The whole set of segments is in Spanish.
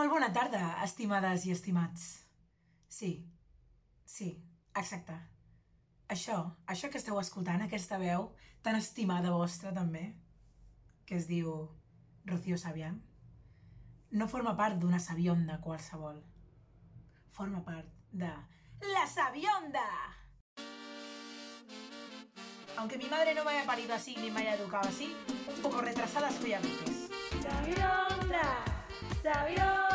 Molt bona tarda, estimades i estimats. Sí, sí, exacte. Això, això que esteu escoltant, aquesta veu tan estimada vostra també, que es diu Rocío Sabián, no forma part d'una sabionda qualsevol. Forma part de La Sabionda! Aunque mi madre no me haya parido así ni me haya educado así, un poco retrasada soy a veces. Sabionda, sabionda,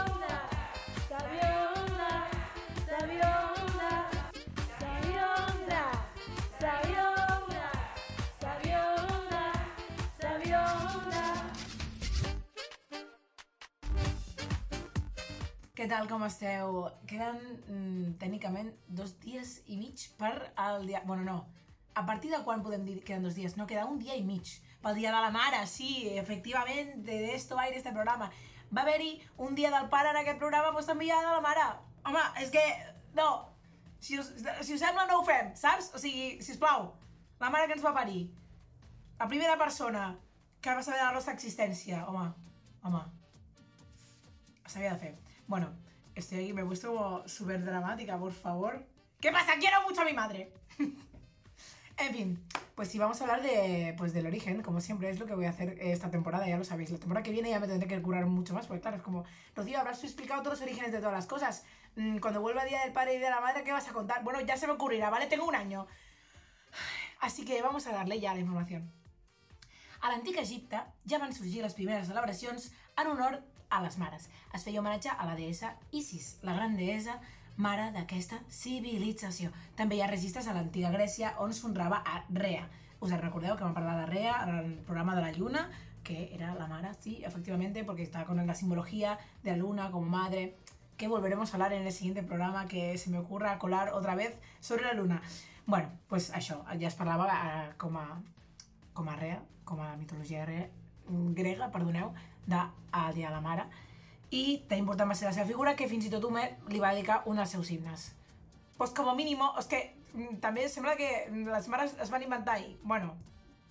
Què tal, com esteu? Queden mm, tècnicament dos dies i mig per al dia... Bueno, no. A partir de quan podem dir que queden dos dies? No, queda un dia i mig. Pel dia de la mare, sí, efectivament, de esto va a ir este programa. Va haver-hi un dia del pare en aquest programa, doncs també hi ha de la mare. Home, és que... No. Si us, si us sembla, no ho fem, saps? O sigui, si us plau, la mare que ens va parir. La primera persona que va saber de la nostra existència. Home, home, s'havia de fer. Bueno, estoy aquí, me he puesto súper dramática, por favor. ¿Qué pasa? Quiero mucho a mi madre. en fin, pues sí, vamos a hablar de, pues, del origen, como siempre, es lo que voy a hacer esta temporada, ya lo sabéis. La temporada que viene ya me tendré que curar mucho más, porque claro, es como, Rocío, habrás explicado todos los orígenes de todas las cosas. Mm, Cuando vuelva Día del Padre y de la Madre, ¿qué vas a contar? Bueno, ya se me ocurrirá, ¿vale? Tengo un año. Así que vamos a darle ya la información. A l'antic Egipte ja van sorgir les primeres celebracions en honor a les mares. Es feia homenatge a la deessa Isis, la gran deessa mare d'aquesta civilització. També hi ha registres a l'antiga Grècia on s'honrava a Rea. Us en recordeu que vam parlar de Rea en el programa de la lluna, que era la mare, sí, efectivamente, porque está con la simbología de la luna como madre, que volveremos a hablar en el siguiente programa que se me ocurra colar otra vez sobre la luna. Bueno, pues això, ja es parlava eh, com a com a rea, com a mitologia rea, grega, perdoneu, de a Dia de la Mare. I tan important va ser la seva figura que fins i tot Homer li va dedicar un dels seus himnes. Pues com a mínim, és que mm, també sembla que les mares es van inventar i, bueno,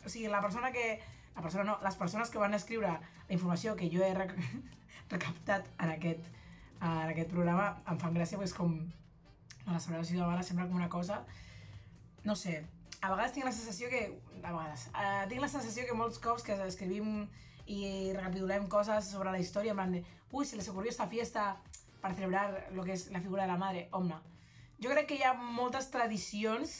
o sigui, la persona que... La persona no, les persones que van escriure la informació que jo he rec recaptat en aquest, en aquest programa em fan gràcia, pues, com la celebració de la mare sembla com una cosa no sé, a vegades tinc la sensació que... A vegades. Uh, tinc la sensació que molts cops que escrivim i recapitulem coses sobre la història, en plan de, uy, se les ocurrió esta fiesta para celebrar lo que es la figura de la madre. Home, jo crec que hi ha moltes tradicions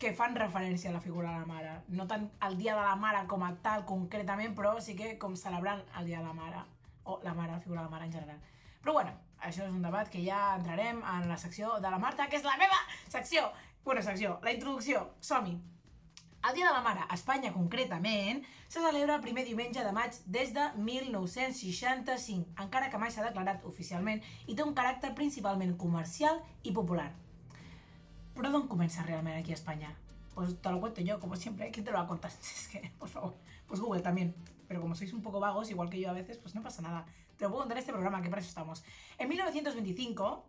que fan referència a la figura de la mare. No tant al dia de la mare com a tal concretament, però sí que com celebrant el dia de la mare. O la mare, la figura de la mare en general. Però bueno, això és un debat que ja entrarem en la secció de la Marta, que és la meva secció. Bueno, secció, la introducció, som-hi. El Dia de la Mare, a Espanya concretament, se celebra el primer diumenge de maig des de 1965, encara que mai s'ha declarat oficialment i té un caràcter principalment comercial i popular. ¿Pero dónde comienza realmente aquí a España? Pues te lo cuento yo, como siempre. ¿Quién te lo va a contar? Es que, por favor. Pues Google también. Pero como sois un poco vagos, igual que yo a veces, pues no pasa nada. Te lo puedo contar en este programa, que para eso estamos. En 1925,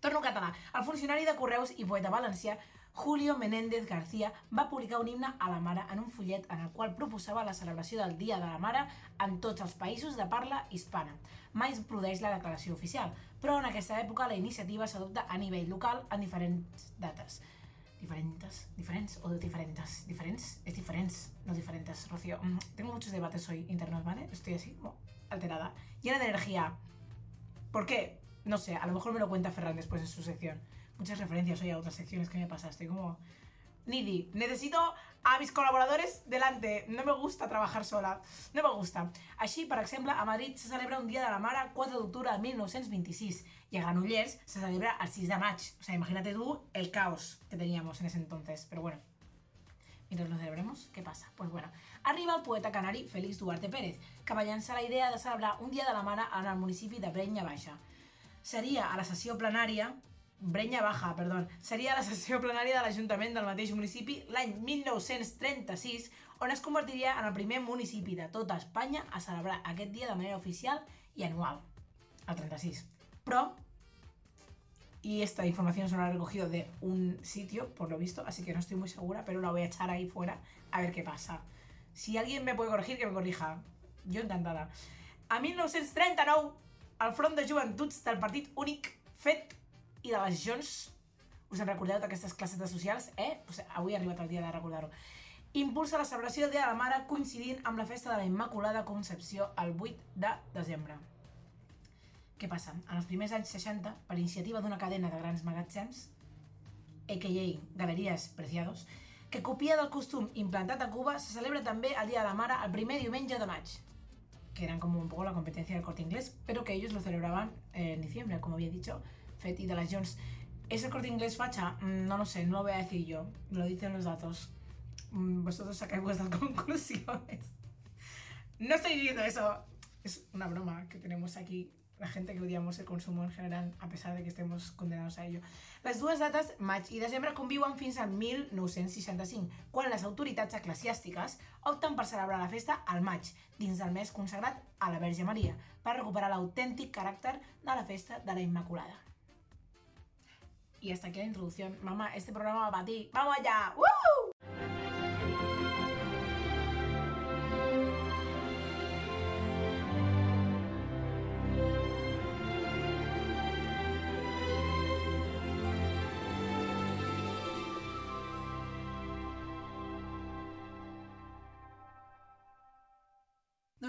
torno català, el funcionari de Correus i poeta valencià Julio Menéndez García va publicar un himne a la mare en un fullet en el qual proposava la celebració del Dia de la Mare en tots els països de parla hispana. Mai es produeix la declaració oficial, però en aquesta època la iniciativa s'adopta a nivell local en diferents dates. Diferentes, diferents o diferentes, diferents, es diferents, no diferentes, Rocío. Mm, Tengo muchos debates hoy internos, ¿vale? Estoy así alterada. Llena de energía. ¿Por qué? No sé, a lo mejor me lo cuenta Ferran después en su sección. Muchas referencias hoy a otras secciones que me pasa. Estoy como... Nidi, necesito a mis colaboradores delante. No me gusta trabajar sola. No me gusta. Així, per exemple, a Madrid se celebra un Dia de la Mare 4 d'octubre de 1926 y a Granollers se celebra el 6 de maig. O sea, imagínate tú el caos que teníamos en ese entonces. Pero bueno, mientras lo celebremos, ¿qué pasa? Pues bueno, arriba el poeta canari Félix Duarte Pérez, que va la idea de celebrar un Dia de la Mare en el municipi de Brenya Baixa. Seria a la sessió plenària Brenya Baja, perdó, seria la sessió plenària de l'Ajuntament del mateix municipi l'any 1936, on es convertiria en el primer municipi de tota Espanya a celebrar aquest dia de manera oficial i anual, el 36. Però, y esta información se la he recogido de un sitio, por lo visto, así que no estoy muy segura, pero la voy a echar ahí fuera a ver qué pasa. Si alguien me puede corregir, que me corrija. Yo encantada. A 1939, el front de joventuts del Partit Únic FET i de les Junts us en recordeu d'aquestes classes de socials, eh? Pues avui ha arribat el dia de recordar-ho. Impulsa la celebració del Dia de la Mare coincidint amb la festa de la Immaculada Concepció el 8 de desembre. Què passa? En els primers anys 60, per iniciativa d'una cadena de grans magatzems, a.k.a. Galeries Preciados, que copia del costum implantat a Cuba, se celebra també el Dia de la Mare el primer diumenge de maig, que eran como un poco la competencia del corte inglés, pero que ellos lo celebraban eh, en diciembre, como había dicho Fett y de las Jones. ¿Es el corte inglés facha? Mm, No lo sé, no lo voy a decir yo, lo dicen los datos. Mm, Vosotros sacáis vuestras conclusiones. No estoy diciendo eso, es una broma que tenemos aquí, la gente que odiamos el consumo en general, a pesar de que estemos condenados a ello. Les dues dates, maig i desembre, conviuen fins al 1965, quan les autoritats eclesiàstiques opten per celebrar la festa al maig, dins del mes consagrat a la Verge Maria, per recuperar l'autèntic caràcter de la festa de la Immaculada. Y hasta aquí la introducción. Mamá, este programa va para ti. ¡Vamos allá! ¡Woo!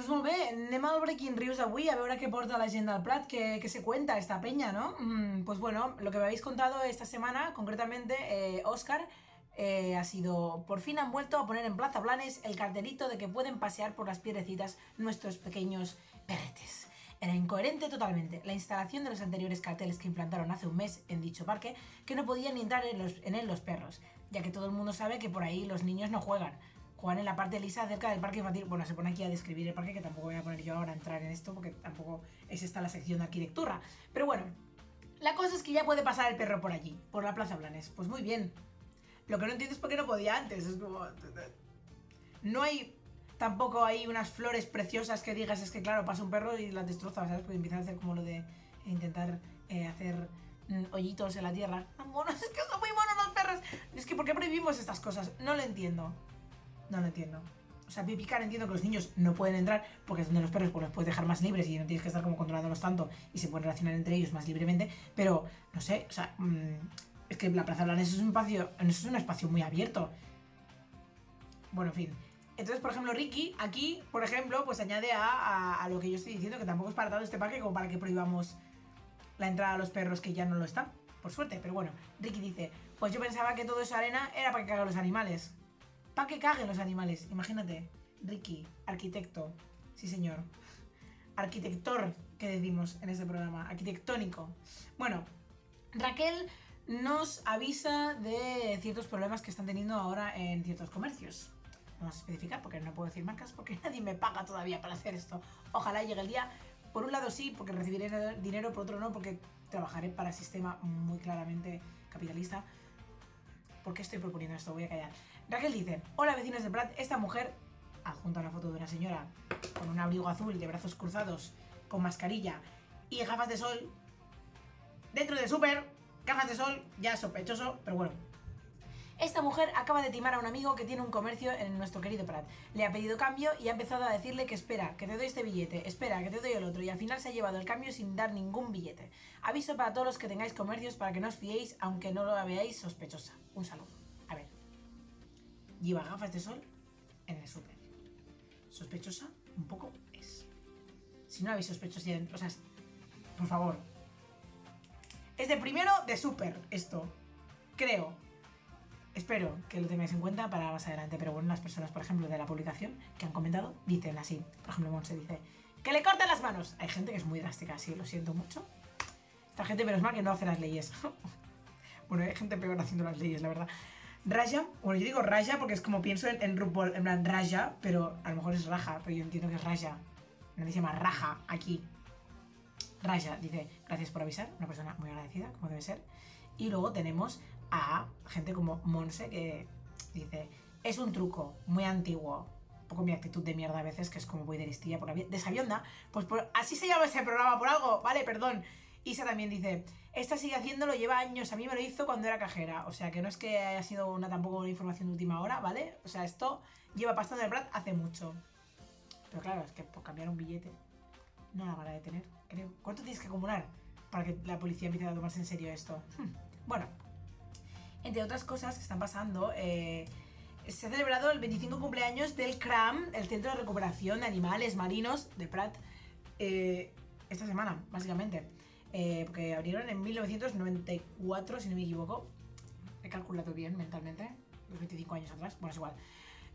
Doncs molt bé, anem al Breaking News d'avui a veure què porta la gent del Prat, qué, qué se cuenta esta peña, ¿no? Mm, pues bueno, lo que me habéis contado esta semana, concretamente, eh, Oscar, eh, ha sido, por fin han vuelto a poner en Plaza Blanes el cartelito de que pueden pasear por las piedrecitas nuestros pequeños perretes. Era incoherente totalmente la instalación de los anteriores carteles que implantaron hace un mes en dicho parque, que no podían entrar en, los- en él los perros, ya que todo el mundo sabe que por ahí los niños no juegan, juegan en la parte lisa cerca del parque infantil. Bueno, se pone aquí a describir el parque, que tampoco voy a poner yo ahora a entrar en esto, porque tampoco es esta la sección de arquitectura. Pero bueno, la cosa es que ya puede pasar el perro por allí, por la Plaza Blanes. Pues muy bien. Lo que no entiendo es por qué no podía antes. Es como... No hay... Tampoco hay unas flores preciosas que digas, es que claro, pasa un perro y las destroza, ¿sabes? Pues empieza a hacer como lo de intentar eh, hacer mm, hoyitos en la tierra. Monos, es que son muy monos los perros. Es que ¿por qué prohibimos estas cosas? No lo entiendo. No lo entiendo. O sea, picar entiendo que los niños no pueden entrar porque es donde los perros pues, los puedes dejar más libres y no tienes que estar como controlándolos tanto y se pueden relacionar entre ellos más libremente. Pero, no sé, o sea, mm, es que la Plaza Blanes es un espacio, es un espacio muy abierto. Bueno, en fin. Entonces, por ejemplo, Ricky, aquí, por ejemplo, pues añade a, lo que yo estoy diciendo, que tampoco es para tanto este parque como para que prohibamos la entrada a los perros que ya no lo están, por suerte. Pero bueno, Ricky dice, pues yo pensaba que todo esa arena era para que caguen los animales. Para que caguen los animales, imagínate. Ricky, arquitecto, sí señor. Arquitector, que decimos en este programa, arquitectónico. Bueno, Raquel nos avisa de ciertos problemas que están teniendo ahora en ciertos comercios. Vamos a especificar porque no puedo decir marcas porque nadie me paga todavía para hacer esto. Ojalá llegue el día. Por un lado sí, porque recibiré dinero, por otro no, porque trabajaré para el sistema muy claramente capitalista. ¿Por qué estoy proponiendo esto? Voy a callar. Raquel dice, hola vecinos de Prat, esta mujer, adjunta una foto de una señora con un abrigo azul de brazos cruzados, con mascarilla y gafas de sol, dentro del súper, gafas de sol, ya sospechoso, pero bueno. Esta mujer acaba de timar a un amigo que tiene un comercio en nuestro querido Prat. Le ha pedido cambio y ha empezado a decirle que espera, que te doy este billete, espera, que te doy el otro, y al final se ha llevado el cambio sin dar ningún billete. Aviso para todos los que tengáis comercios para que no os fiéis, aunque no lo veáis sospechosa. Un saludo. Lleva gafas de sol en el súper. Sospechosa, un poco es. Si no habéis sospechosidad, o sea, por favor. Es de primero de súper esto. Creo. Espero que lo tengáis en cuenta para más adelante. Pero bueno, las personas, por ejemplo, de la publicación que han comentado, dicen así. Por ejemplo, Monse dice, que le corten las manos. Hay gente que es muy drástica, sí, lo siento mucho. Esta gente, menos mal que no hace las leyes. bueno, hay gente peor haciendo las leyes, la verdad. Raya, bueno, yo digo Raya porque es como pienso en, en RuPaul, en plan Raya, pero a lo mejor es Raja, pero yo entiendo que es Raya. Nadie se llama Raja aquí. Raya dice, gracias por avisar, una persona muy agradecida, como debe ser. Y luego tenemos a gente como Monse que dice, es un truco muy antiguo. Poco mi actitud de mierda a veces, que es como voy de listilla por la vida. De sabionda, pues por- así se llama ese programa por algo, vale, perdón. Isa también dice, esta sigue haciéndolo, lleva años, a mí me lo hizo cuando era cajera. O sea, que no es que haya sido una tampoco una información de última hora, ¿vale? O sea, esto lleva pastando el Brad hace mucho. Pero claro, es que por cambiar un billete no la van a detener. creo. ¿Cuánto tienes que acumular para que la policía empiece a tomarse en serio esto? Hmm. Bueno, entre otras cosas que están pasando, eh, se ha celebrado el 25 cumpleaños del CRAM, el Centro de Recuperación de Animales Marinos de Prat, eh, esta semana, básicamente. Eh, porque abrieron en 1994, si no me equivoco. He calculado bien mentalmente, los 25 años atrás. Bueno, es igual.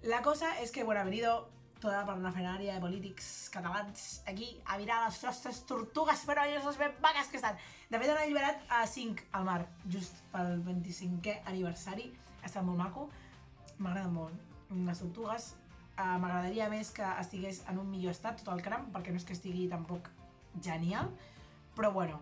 La cosa és que, bueno, ha venido tota la parafernalia de polítics catalans aquí a mirar les nostres tortugues perilloses ben vagues que estan. De fet, han alliberat a 5 al mar, just pel 25è aniversari. Ha estat molt maco. M'agrada molt. Les tortugues. Uh, M'agradaria més que estigués en un millor estat tot el cram, perquè no és que estigui tampoc genial. Però bueno,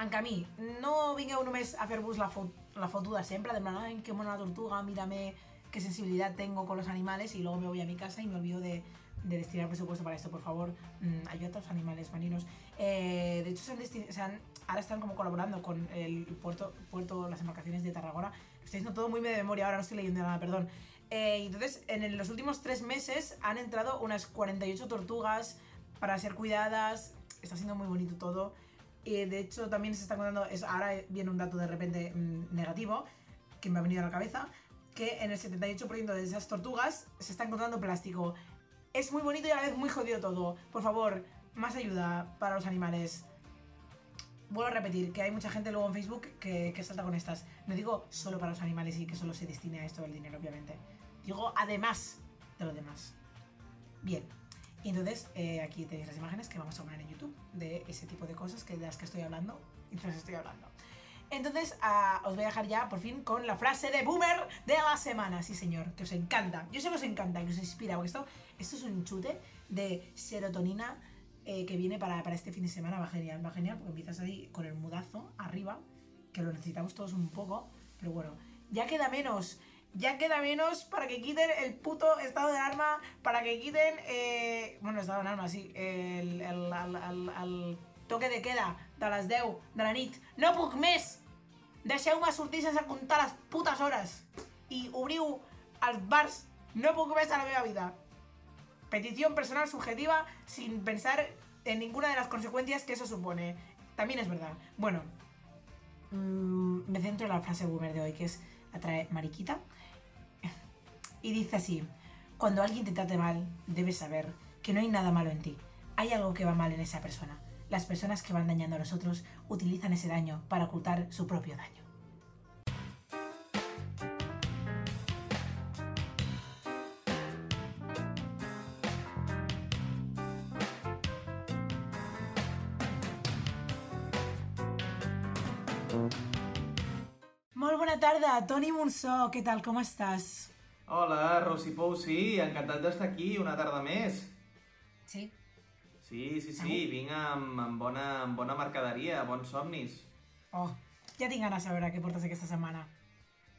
en camí, no vingueu només a fer-vos la, fo la foto de sempre, de plan, ay, qué mona la tortuga, mírame qué sensibilidad tengo con los animales y luego me voy a mi casa y me olvido de, de destinar presupuesto para esto, por favor, mmm, ayuda a los animales marinos. Eh, de hecho, se han se ahora están como colaborando con el puerto, puerto, las embarcaciones de Tarragona. Estoy diciendo todo muy de memoria, ahora no estoy leyendo nada, perdón. Eh, entonces, en los últimos tres meses han entrado unas 48 tortugas para ser cuidadas. Está siendo muy bonito todo. Y de hecho, también se está contando, es, ahora viene un dato de repente mm, negativo que me ha venido a la cabeza, que en el 78% de esas tortugas se está encontrando plástico. Es muy bonito y a la vez muy jodido todo. Por favor, más ayuda para los animales. Vuelvo a repetir que hay mucha gente luego en Facebook que, que salta con estas. No digo solo para los animales y que solo se destine a esto el dinero, obviamente. Digo además de lo demás. Bien. Y entonces eh, aquí tenéis las imágenes que vamos a poner en YouTube de ese tipo de cosas que de las que estoy hablando y las estoy hablando. Entonces ah, os voy a dejar ya por fin con la frase de boomer de la semana. Sí, señor, que os encanta. Yo sé que os encanta, que os inspira, porque esto, esto es un chute de serotonina eh, que viene para, para este fin de semana. Va genial, va genial, porque empiezas ahí con el mudazo arriba, que lo necesitamos todos un poco, pero bueno, ya queda menos. Ya queda menos para que quiten el puto estado de alarma, para que quiten, eh, bueno, estado de alarma, sí, el, toque de queda de les 10 de la nit. No puc més! Deixeu-me sortir sense comptar les putes hores i obriu els bars. No puc més a la meva vida. Petición personal subjetiva sin pensar en ninguna de las consecuencias que eso supone. También es verdad. Bueno, mm, me centro en la frase boomer de hoy, que es la trae Mariquita. Y dice así, cuando alguien te trate mal, debes saber que no hay nada malo en ti. Hay algo que va mal en esa persona. Las personas que van dañando a los otros utilizan ese daño para ocultar su propio daño. Tarda, Toni Monsó, què tal, com estàs? Hola, Rosy Pousi, encantat d'estar aquí una tarda més. Sí? Sí, sí, sí, vinc amb, amb, bona, amb bona mercaderia, bons somnis. Oh, ja tinc ganes de veure què portes aquesta setmana.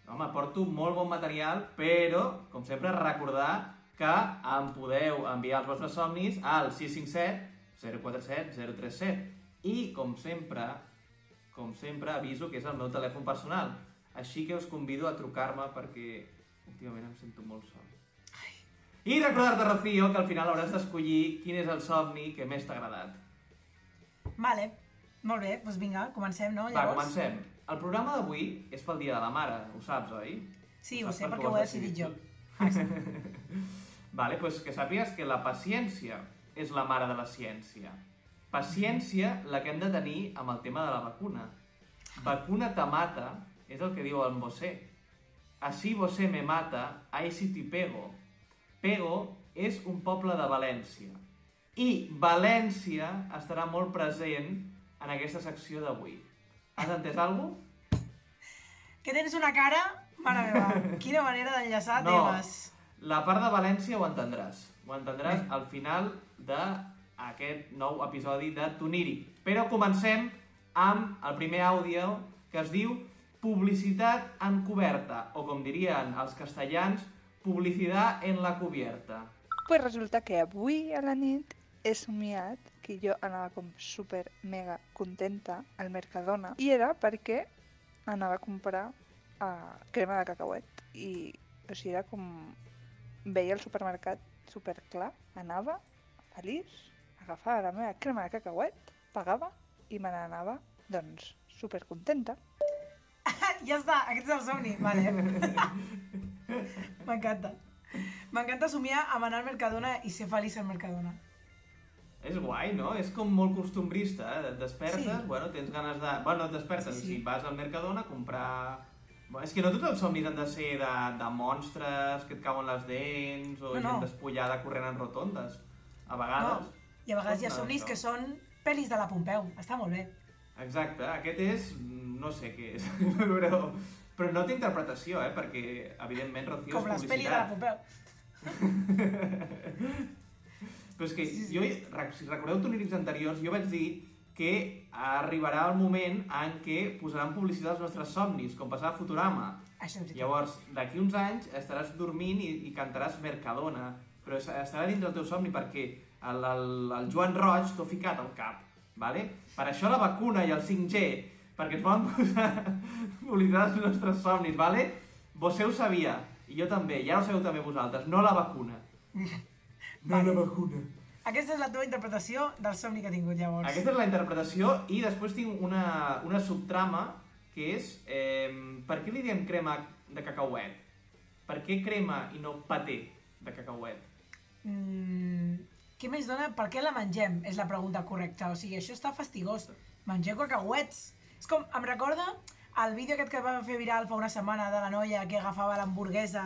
Home, porto molt bon material, però, com sempre, recordar que em podeu enviar els vostres somnis al 657 047 037. I, com sempre, com sempre, aviso que és el meu telèfon personal. Així que us convido a trucar-me perquè últimament em sento molt sol. I recordar-te, Rocío, que al final hauràs d'escollir quin és el somni que més t'ha agradat. Vale, molt bé, doncs vinga, comencem, no? Va, comencem. El programa d'avui és pel Dia de la Mare, ho saps, oi? Sí, Ho ho sé, perquè perquè ho he decidit jo. Vale, pues que sàpigues que la paciència és la mare de la ciència. Paciència la que hem de tenir amb el tema de la vacuna. Vacuna te mata, és el que diu el Bosé. Así vosé me mata, ahí si ti pego. Pego és un poble de València. I València estarà molt present en aquesta secció d'avui. Has entès alguna cosa? Que tens una cara... Mare meva, quina manera d'enllaçar No. temes. La part de València ho entendràs. Ho entendràs al final d'aquest nou episodi de Toniri. Però comencem amb el primer àudio que es diu Publicitat encoberta, o com dirien els castellans, publicidad en la cubierta. Pues resulta que avui a la nit he somiat que jo anava com super mega contenta al Mercadona i era perquè anava a comprar uh, crema de cacauet i o sigui, era com veia el supermercat super clar, anava feliç, agafava la meva crema de cacauet pagava i me n'anava, doncs, supercontenta. ja està, aquest és el somni. Vale. M'encanta. M'encanta somiar amb anar al Mercadona i ser feliç al Mercadona. És guai, no? És com molt costumbrista, eh? Et despertes, Sí. bueno, tens ganes de... Bueno, et despertes, Sí, sí, sí. vas al Mercadona a comprar... Bueno, és que no tots els somnis han de ser de, de monstres, que et cauen les dents, o No, no, gent despullada corrent en rotondes. A vegades... No. I a vegades hi ha somnis que són pel·lis de la Pompeu. Està molt bé. Exacte, aquest és... no sé què és, però, però no té interpretació, eh? Perquè, evidentment, Rocío Com és les pel·lis de la publicitat. Pompeu. Però és que Sí, sí. jo, si recordeu tonírics anteriors, jo vaig dir que arribarà el moment en què posaran publicitat als nostres somnis, com passava a Futurama. Això. Llavors, d'aquí uns anys estaràs dormint i, i cantaràs Mercadona, però es- estarà dins del teu somni perquè el, el, el Joan Roig t'ho ha ficat al cap, vale? Per això la vacuna i el 5G, perquè ens poden posar publicitat als nostres somnis, vale? Vostè ho sabia, i jo també, ja ho sabeu també vosaltres, no la vacuna. No Vale. la vacuna. Aquesta és la teva interpretació del somni que ha tingut llavors. Aquesta és la interpretació i després tinc una, una subtrama que és eh, per què li diem crema de cacauet? Per què crema i no paté de cacauet? Mm, què més dona? Per què la mengem? És la pregunta correcta. O sigui, això està fastigós. Mengeu cacauets. És com, em recorda el vídeo aquest que va fer viral fa una setmana de la noia que agafava l'hamburguesa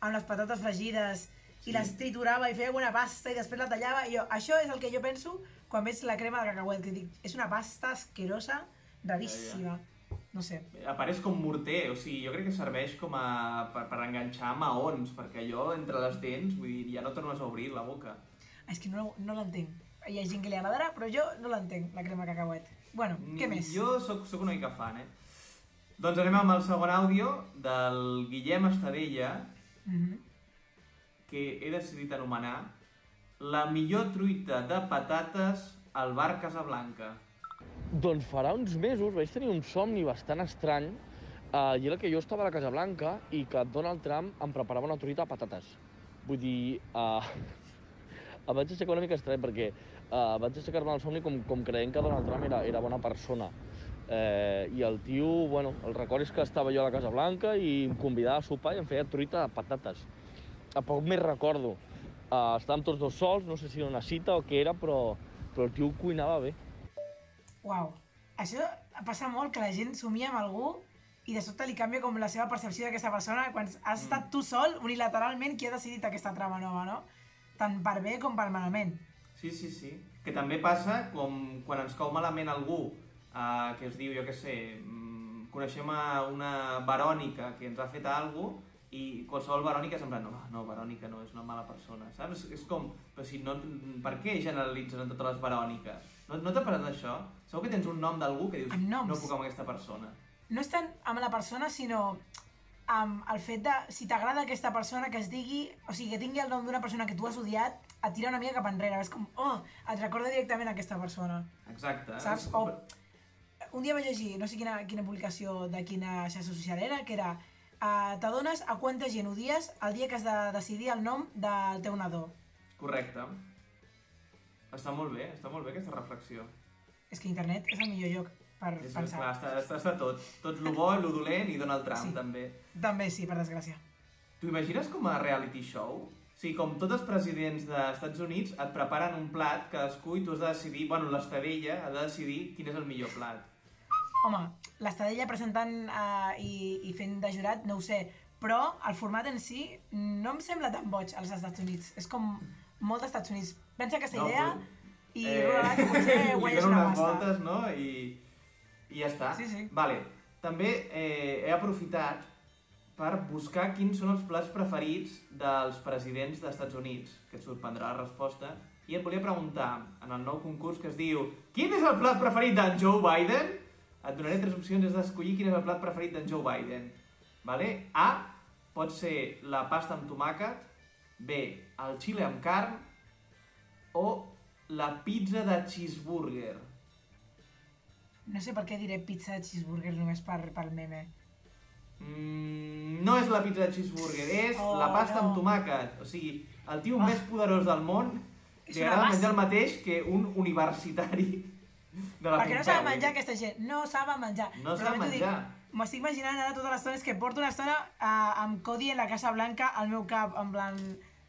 amb les patates fregides i Sí. les triturava i feia una pasta i després la tallava. I jo, això és el que jo penso quan veig la crema de cacauet, que dic, és una pasta asquerosa, raríssima. No sé. Apareix com morter, o sigui, jo crec que serveix com a, per, per enganxar maons, perquè allò entre les dents, vull dir, ja no tornes a obrir la boca. És que no, no l'entenc. Hi ha gent que li agradarà, però jo no l'entenc, la crema de cacauet. Bueno, què més? Mm, Jo sóc, sóc una mica fan, eh? Doncs anem amb el segon àudio del Guillem Estadella, Mhm. que he decidit anomenar la millor truita de patates al bar Casablanca. Doncs farà uns mesos vaig tenir un somni bastant estrany eh, i era que jo estava a la Casa Blanca i que Donald Trump em preparava una truita de patates. Vull dir, eh, em vaig aixecar una mica estrany perquè eh, vaig aixecar-me del somni com, com creient que Donald Trump era, era bona persona. Eh, I el tio, bueno, el record és que estava jo a la Casa Blanca i em convidava a sopar i em feia truita de patates. A poc més recordo. Uh, estàvem tots dos sols, no sé si era una cita o què era, però, però el tio cuinava bé. Uau. Això passa molt, que la gent somia amb algú i de sobte li canvia com la seva percepció d'aquesta persona quan has estat tu sol, unilateralment, qui ha decidit aquesta trama nova, no? Tant per bé com per malament. Sí, sí, sí. Que també passa com quan ens cau malament algú eh, que es diu, jo què sé, mm, coneixem a una Verònica que ens ha fet alguna i qualsevol Verònica plan, no, no, Verònica no, és una mala persona, saps? És com, però si no, per què generalitzen en totes les Veròniques? No, no t'ha passat això? Segur que tens un nom d'algú que dius, no puc amb aquesta persona. No és tant amb la persona, sinó amb el fet de, si t'agrada aquesta persona, que es digui, o sigui, que tingui el nom d'una persona que tu has odiat, et tira una mica cap enrere. És com, oh, et recorda directament aquesta persona. Exacte. Saps? O un dia vaig llegir, no sé quina, quina publicació de quina xarxa social era, que era uh, t'adones a quanta gent odies el dia que has de decidir el nom del teu nadó. Correcte. Està molt bé, està molt bé aquesta reflexió. És que internet és el millor lloc per És, pensar. clar, està, està, està tot. Tot lo bo, lo dolent i Donald Trump, Sí. també. També sí, per desgràcia. T'ho imagines com a reality show? Sigui, com tots els presidents dels Estats Units et preparen un plat, cadascú, i tu has de decidir, bueno, l'estadella ha de decidir quin és el millor plat. Home, l'estadella presentant uh, i, i fent de jurat, no ho sé, però el format en si no em sembla tan boig als Estats Units. És com molt dels Estats Units. Pensa aquesta No, idea però- i rodarà que potser guanyes una pasta. voltes, no? I, I ja està. Sí, sí. Vale. També eh, he aprofitat per buscar quins són els plats preferits dels presidents dels Estats Units, que et sorprendrà la resposta, i et volia preguntar, en el nou concurs que es diu Quin és el plat preferit d'en Joe Biden? Et donaré tres opcions, has d'escollir quin és el plat preferit d'en Joe Biden. Vale? A, pot ser la pasta amb tomàquet, B, el xile amb carn, o la pizza de cheeseburger. No sé per què diré pizza de cheeseburger només per, pel meme. Mm, no és la pizza de cheeseburger, és Oh, la pasta no. amb tomàquet. O sigui, el tio Ah. més poderós del món li agrada menjar el mateix que un universitari De la Perquè no saben eh? menjar aquesta gent. No saben menjar. No saben menjar. M'estic imaginant ara tota l'estona, és que porto una estona uh, amb Cody en la Casa Blanca al meu cap, en plan...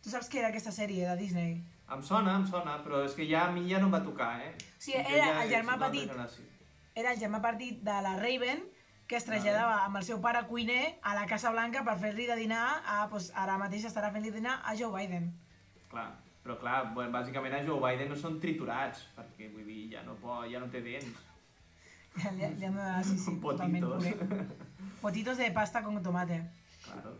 Tu saps què era aquesta sèrie de Disney? Em sona, em sona, però és que ja a mi ja no em va tocar, eh? Sí, era ja el germà petit. Era el germà partit de la Raven, que es traslladava amb el seu pare cuiner a la Casa Blanca per fer-li de dinar, a, doncs, ara mateix estarà fent-li dinar a Joe Biden. Clar, però clar, bueno, bàsicament a Joe Biden no són triturats, perquè vull dir, ja no, pot, ja no té dents. Ja li, li han de donar, sí, sí, Potitos. Potitos de pasta con tomate. Claro.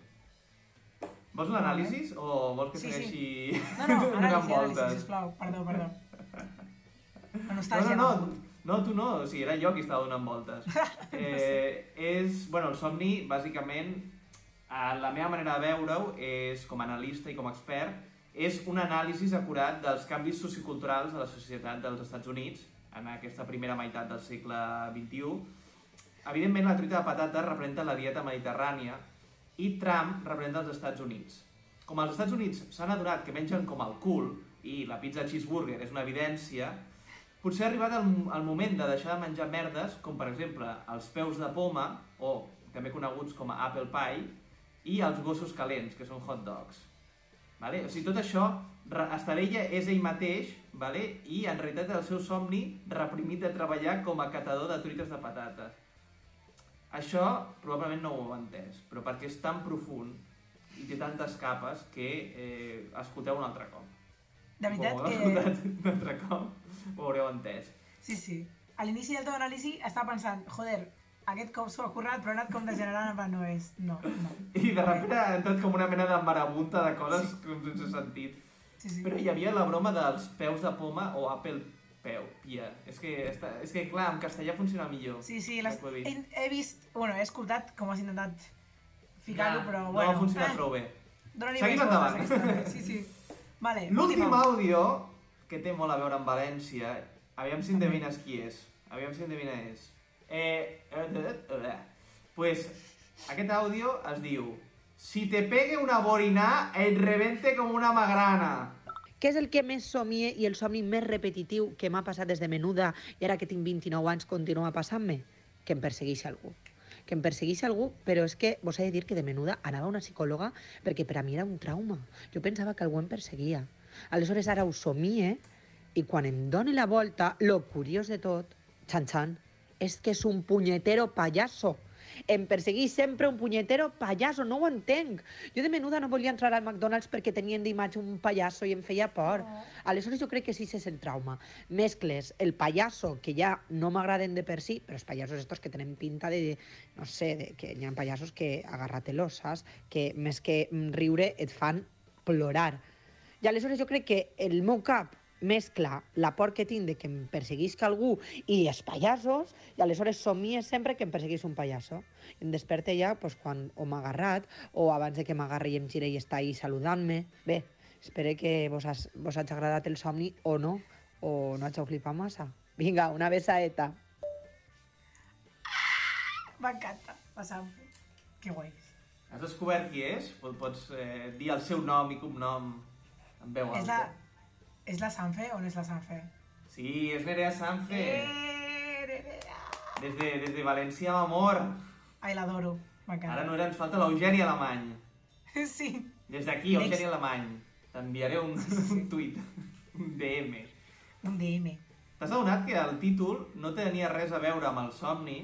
Vols l'anàlisi o vols que Sí, sí. segueixi No, no, donant anàlisi, anàlisi, sisplau. Perdó, perdó. La No, nostàlgia. no, no, no, tu no, o sigui, era jo qui estava donant voltes. Eh, és, bueno, el somni, bàsicament, a la meva manera de veure-ho és, com a analista i com a expert, és un anàlisi acurat dels canvis socioculturals de la societat dels Estats Units en aquesta primera meitat del segle XXI. Evidentment, la truita de patata representa la dieta mediterrània i Trump representa els Estats Units. Com els Estats Units s'han adonat que mengen com el cul i la pizza cheeseburger és una evidència, potser ha arribat el, el moment de deixar de menjar merdes, com per exemple els peus de poma, o també coneguts com a apple pie, i els gossos calents, que són hot dogs. Vale? O sigui, tot això, re- Estarella és ell mateix, vale? i en realitat el seu somni reprimit de treballar com a catador de truites de patates. Això probablement no ho heu entès, però perquè és tan profund i té tantes capes que eh, escolteu un altre cop. De veritat ho que... un altre cop, ho haureu entès. Sí, sí. A l'inici del teu anàlisi estava pensant, joder, aquest cop s'ho ha currat, però ha anat com degenerant, en plan, no és... No, no. I de sobte ha entrat com una mena de marabunta de coses com sense sentit. Sí, sí. Però hi havia la broma dels peus de poma o apple peu, pia. És que, està, és que clar, en castellà funciona millor. Sí, sí, les, he he, vist... Bueno, he escoltat com has intentat ficar-ho, però no bueno... ha funcionat eh, prou bé. Seguim endavant. Sí, sí. Vale, L'últim àudio, que té molt a veure amb València, aviam si endevines qui és. Aviam si endevines. Eh, eh, eh, eh, pues aquest àudio es diu Si te pegue una borina, et rebente com una magrana. Què és el que més somie i el somni més repetitiu que m'ha passat des de menuda i ara que tinc 29 anys continua passant-me? Que em persegueixi algú. Que em persegueixi algú, però és que vos he de dir que de menuda anava a una psicòloga perquè per a mi era un trauma. Jo pensava que algú em perseguia. Aleshores ara ho somie i quan em doni la volta, lo curiós de tot, xan-xan, és que és un punyetero pallasso. Em perseguís sempre un punyetero pallasso, no ho entenc. Jo de menuda no volia entrar al McDonald's perquè tenien d'imatge un pallasso i em feia por. Aleshores jo crec que sí és el trauma. Mescles el pallasso, que ja no m'agraden de per si, però els pallassos estos que tenen pinta de, no sé, de, que hi ha pallassos que agarratelos, saps? Que més que riure et fan plorar. I aleshores jo crec que el meu cap mescla la por que tinc de que em perseguisca algú i els pallassos, i aleshores somie sempre que em perseguís un pallasso. I em desperte ja pues, quan o m'ha agarrat, o abans de que m'agarri i em gire i està ahí saludant-me. Bé, espero que vos, has, vos hagi agradat el somni o no, o no hàgiu flipat massa. Vinga, una besaeta. M'encanta, la Sanfe. Que guai. Has descobert qui és? Pot- Pots eh, dir el seu nom i cognom en veu És alta. la, és la Sanfe o no és la Sanfe? Sí, és Nerea Sanfe. Eh, Nerea. Des de, des de València amb amor. Ai, l'adoro. M'encanta. Ara no era, ens falta l'Eugeni Alemany. Sí. Des d'aquí, Next. Eugeni Alemany. T'enviaré un, un tuit, un DM. Un DM. T'has adonat que el títol no tenia res a veure amb el somni?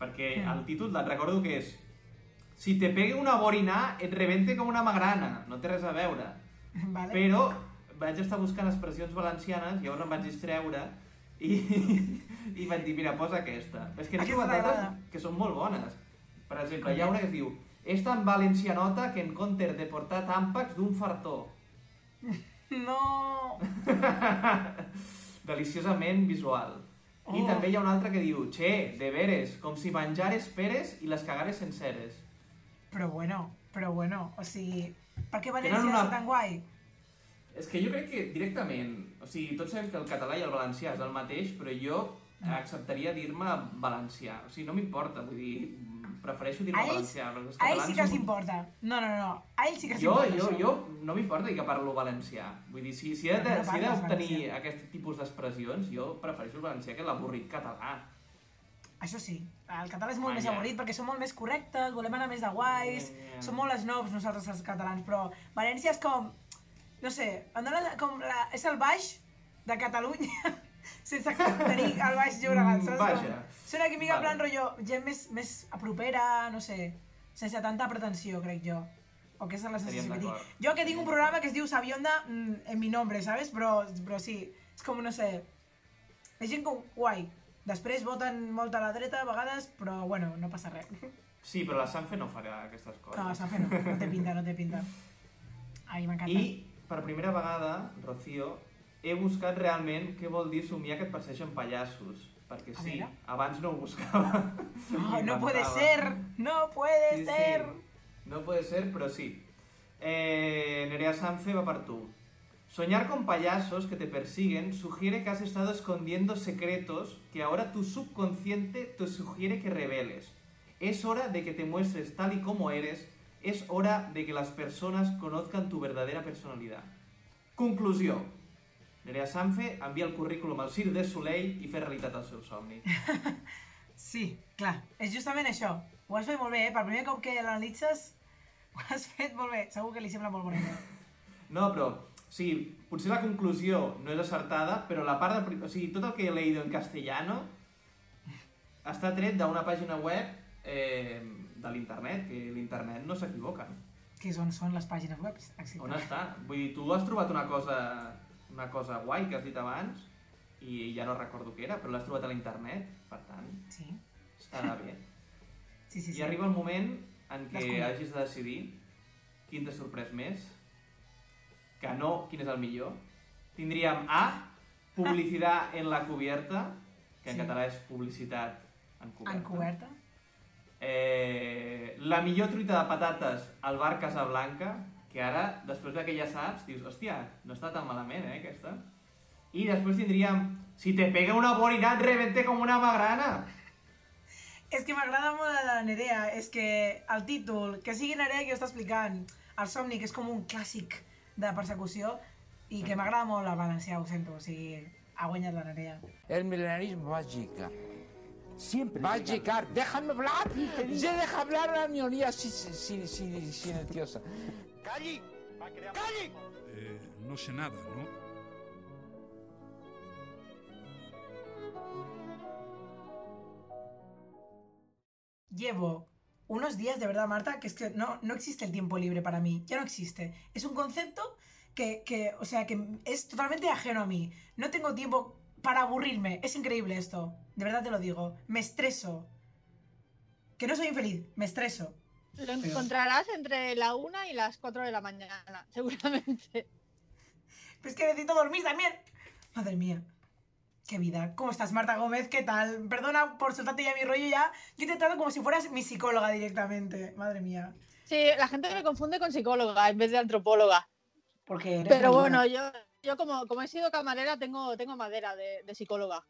Perquè Mm. el títol, et recordo que és Si te pegue una borina, et rebente com una magrana. No té res a veure. Vale. Però vaig estar buscant expressions valencianes, llavors em vaig distreure i, i vaig dir, mira, posa aquesta. És que n'he Aquesta trobat altres que són molt bones. Per exemple, hi ha una que es diu És tan valencianota que en compte de portar tàmpacs d'un fartó. No. Deliciosament visual. I Oh. també hi ha una altra que diu Che, de veres, com si menjares peres i les cagares senceres. Però bueno, però bueno, o sigui, per què València una- és tan guai? És que jo crec que directament, o sigui, tots sabem que el català i el valencià és el mateix, però jo acceptaria dir-me valencià. O sigui, no m'importa, vull dir, prefereixo dir-me valencià. A ells sí que els importa. No, no, no. A ells sí que els Jo, importa jo, això. jo no m'importa dir que parlo valencià. Vull dir, si, si he de, si he d'obtenir valencià. aquest tipus d'expressions, jo prefereixo el valencià que l'avorrit català. Això sí, el català és molt Vaja. més avorrit perquè som molt més correctes, volem anar més de guais, Yeah. som molt snobs nosaltres els catalans, però València és com, no sé, em dona com la, és el baix de Catalunya sense tenir el baix Llobregat, Mm, saps? vaja. Com, és una química Vale. plan rotllo, gent més, més propera, no sé, sense tanta pretensió, crec jo. O que és la sensació que tinc. Jo que tinc un programa que es diu Sabionda mm, en mi nombre, ¿sabes? Però, però sí, és com, no sé, és gent com guai. Després voten molt a la dreta a vegades, però bueno, no passa res. Sí, però la Sanfe no farà aquestes coses. No, Sanfe no, no té pinta, no té pinta. Ai, m'encanta. I per primera vegada, Rocío, he buscat realment què vol dir somiar que et persegueixen pallassos. Perquè A sí, abans no ho buscava. Oh, no M'inventava. puede ser, no puede Sí, ser. sí. No puede ser, pero sí. Eh, Nerea Sanfe va para tú. Soñar con payasos que te persiguen sugiere que has estado escondiendo secretos que ahora tu subconsciente te sugiere que reveles. Es hora de que te muestres tal y como eres. Es hora de que las personas conozcan tu verdadera personalidad. Conclusió. Nerea Sanfe envia el currículum al Cirque de Soleil i fer realitat el seu somni. Sí, clar, és justament això. Ho has fet molt bé, eh? Per primer cop que l'analitzes, ho has fet molt bé. Segur que li sembla molt bona. No, però, sí, potser la conclusió no és acertada, però la part de... O sigui, tot el que he leído en castellano està tret d'una pàgina web eh, de l'internet, que l'internet no s'equivoca. Que on són les pàgines web? Exacte. On està? Vull dir, tu has trobat una cosa, una cosa guai que has dit abans, i ja no recordo què era, però l'has trobat a l'internet, per tant, Sí, estarà bé. sí, sí. sí. I arriba el moment en què hagis de decidir quin t'ha sorprès més, que no, quin és el millor. Tindríem A, publicitat en la cubierta, que en Sí. català és publicitat encoberta. Encoberta. Eh, la millor truita de patates al bar Casablanca, que ara, després de que ja saps, dius, hòstia, no està tan malament, eh, aquesta. I després tindríem, si te pega una borinat, rebente com una magrana. És que m'agrada molt la Nerea, és que el títol, que sigui Nerea que ho està explicant, el somni, que és com un clàssic de persecució, i que m'agrada molt el valencià, ho sento, o sigui, ha guanyat la Nerea. El milenarismo va a llegar. Siempre. Va a llegar. Déjame hablar. Se deja hablar a la minoría si- si- si- si- silenciosa. ¡Calle! ¡Calle! Eh, no sé nada, ¿no? Llevo unos días, de verdad, Marta, que es que no, no existe el tiempo libre para mí, ya no existe. Es un concepto que, que, o sea, que es totalmente ajeno a mí. No tengo tiempo para aburrirme. Es increíble esto, de verdad te lo digo. Me estreso. Que no soy infeliz, me estreso. Lo encontrarás entre la una y las 4 de la mañana, seguramente. Pero es que necesito dormir también. Madre mía. Qué vida. ¿Cómo estás, Marta Gómez? ¿Qué tal? Perdona por soltarte ya mi rollo ya. Yo te trato como si fueras mi psicóloga directamente. Madre mía. Sí, la gente me confunde con psicóloga en vez de antropóloga. Porque Pero bueno, buena. yo, yo como, como he sido camarera, tengo, tengo madera de, de psicóloga.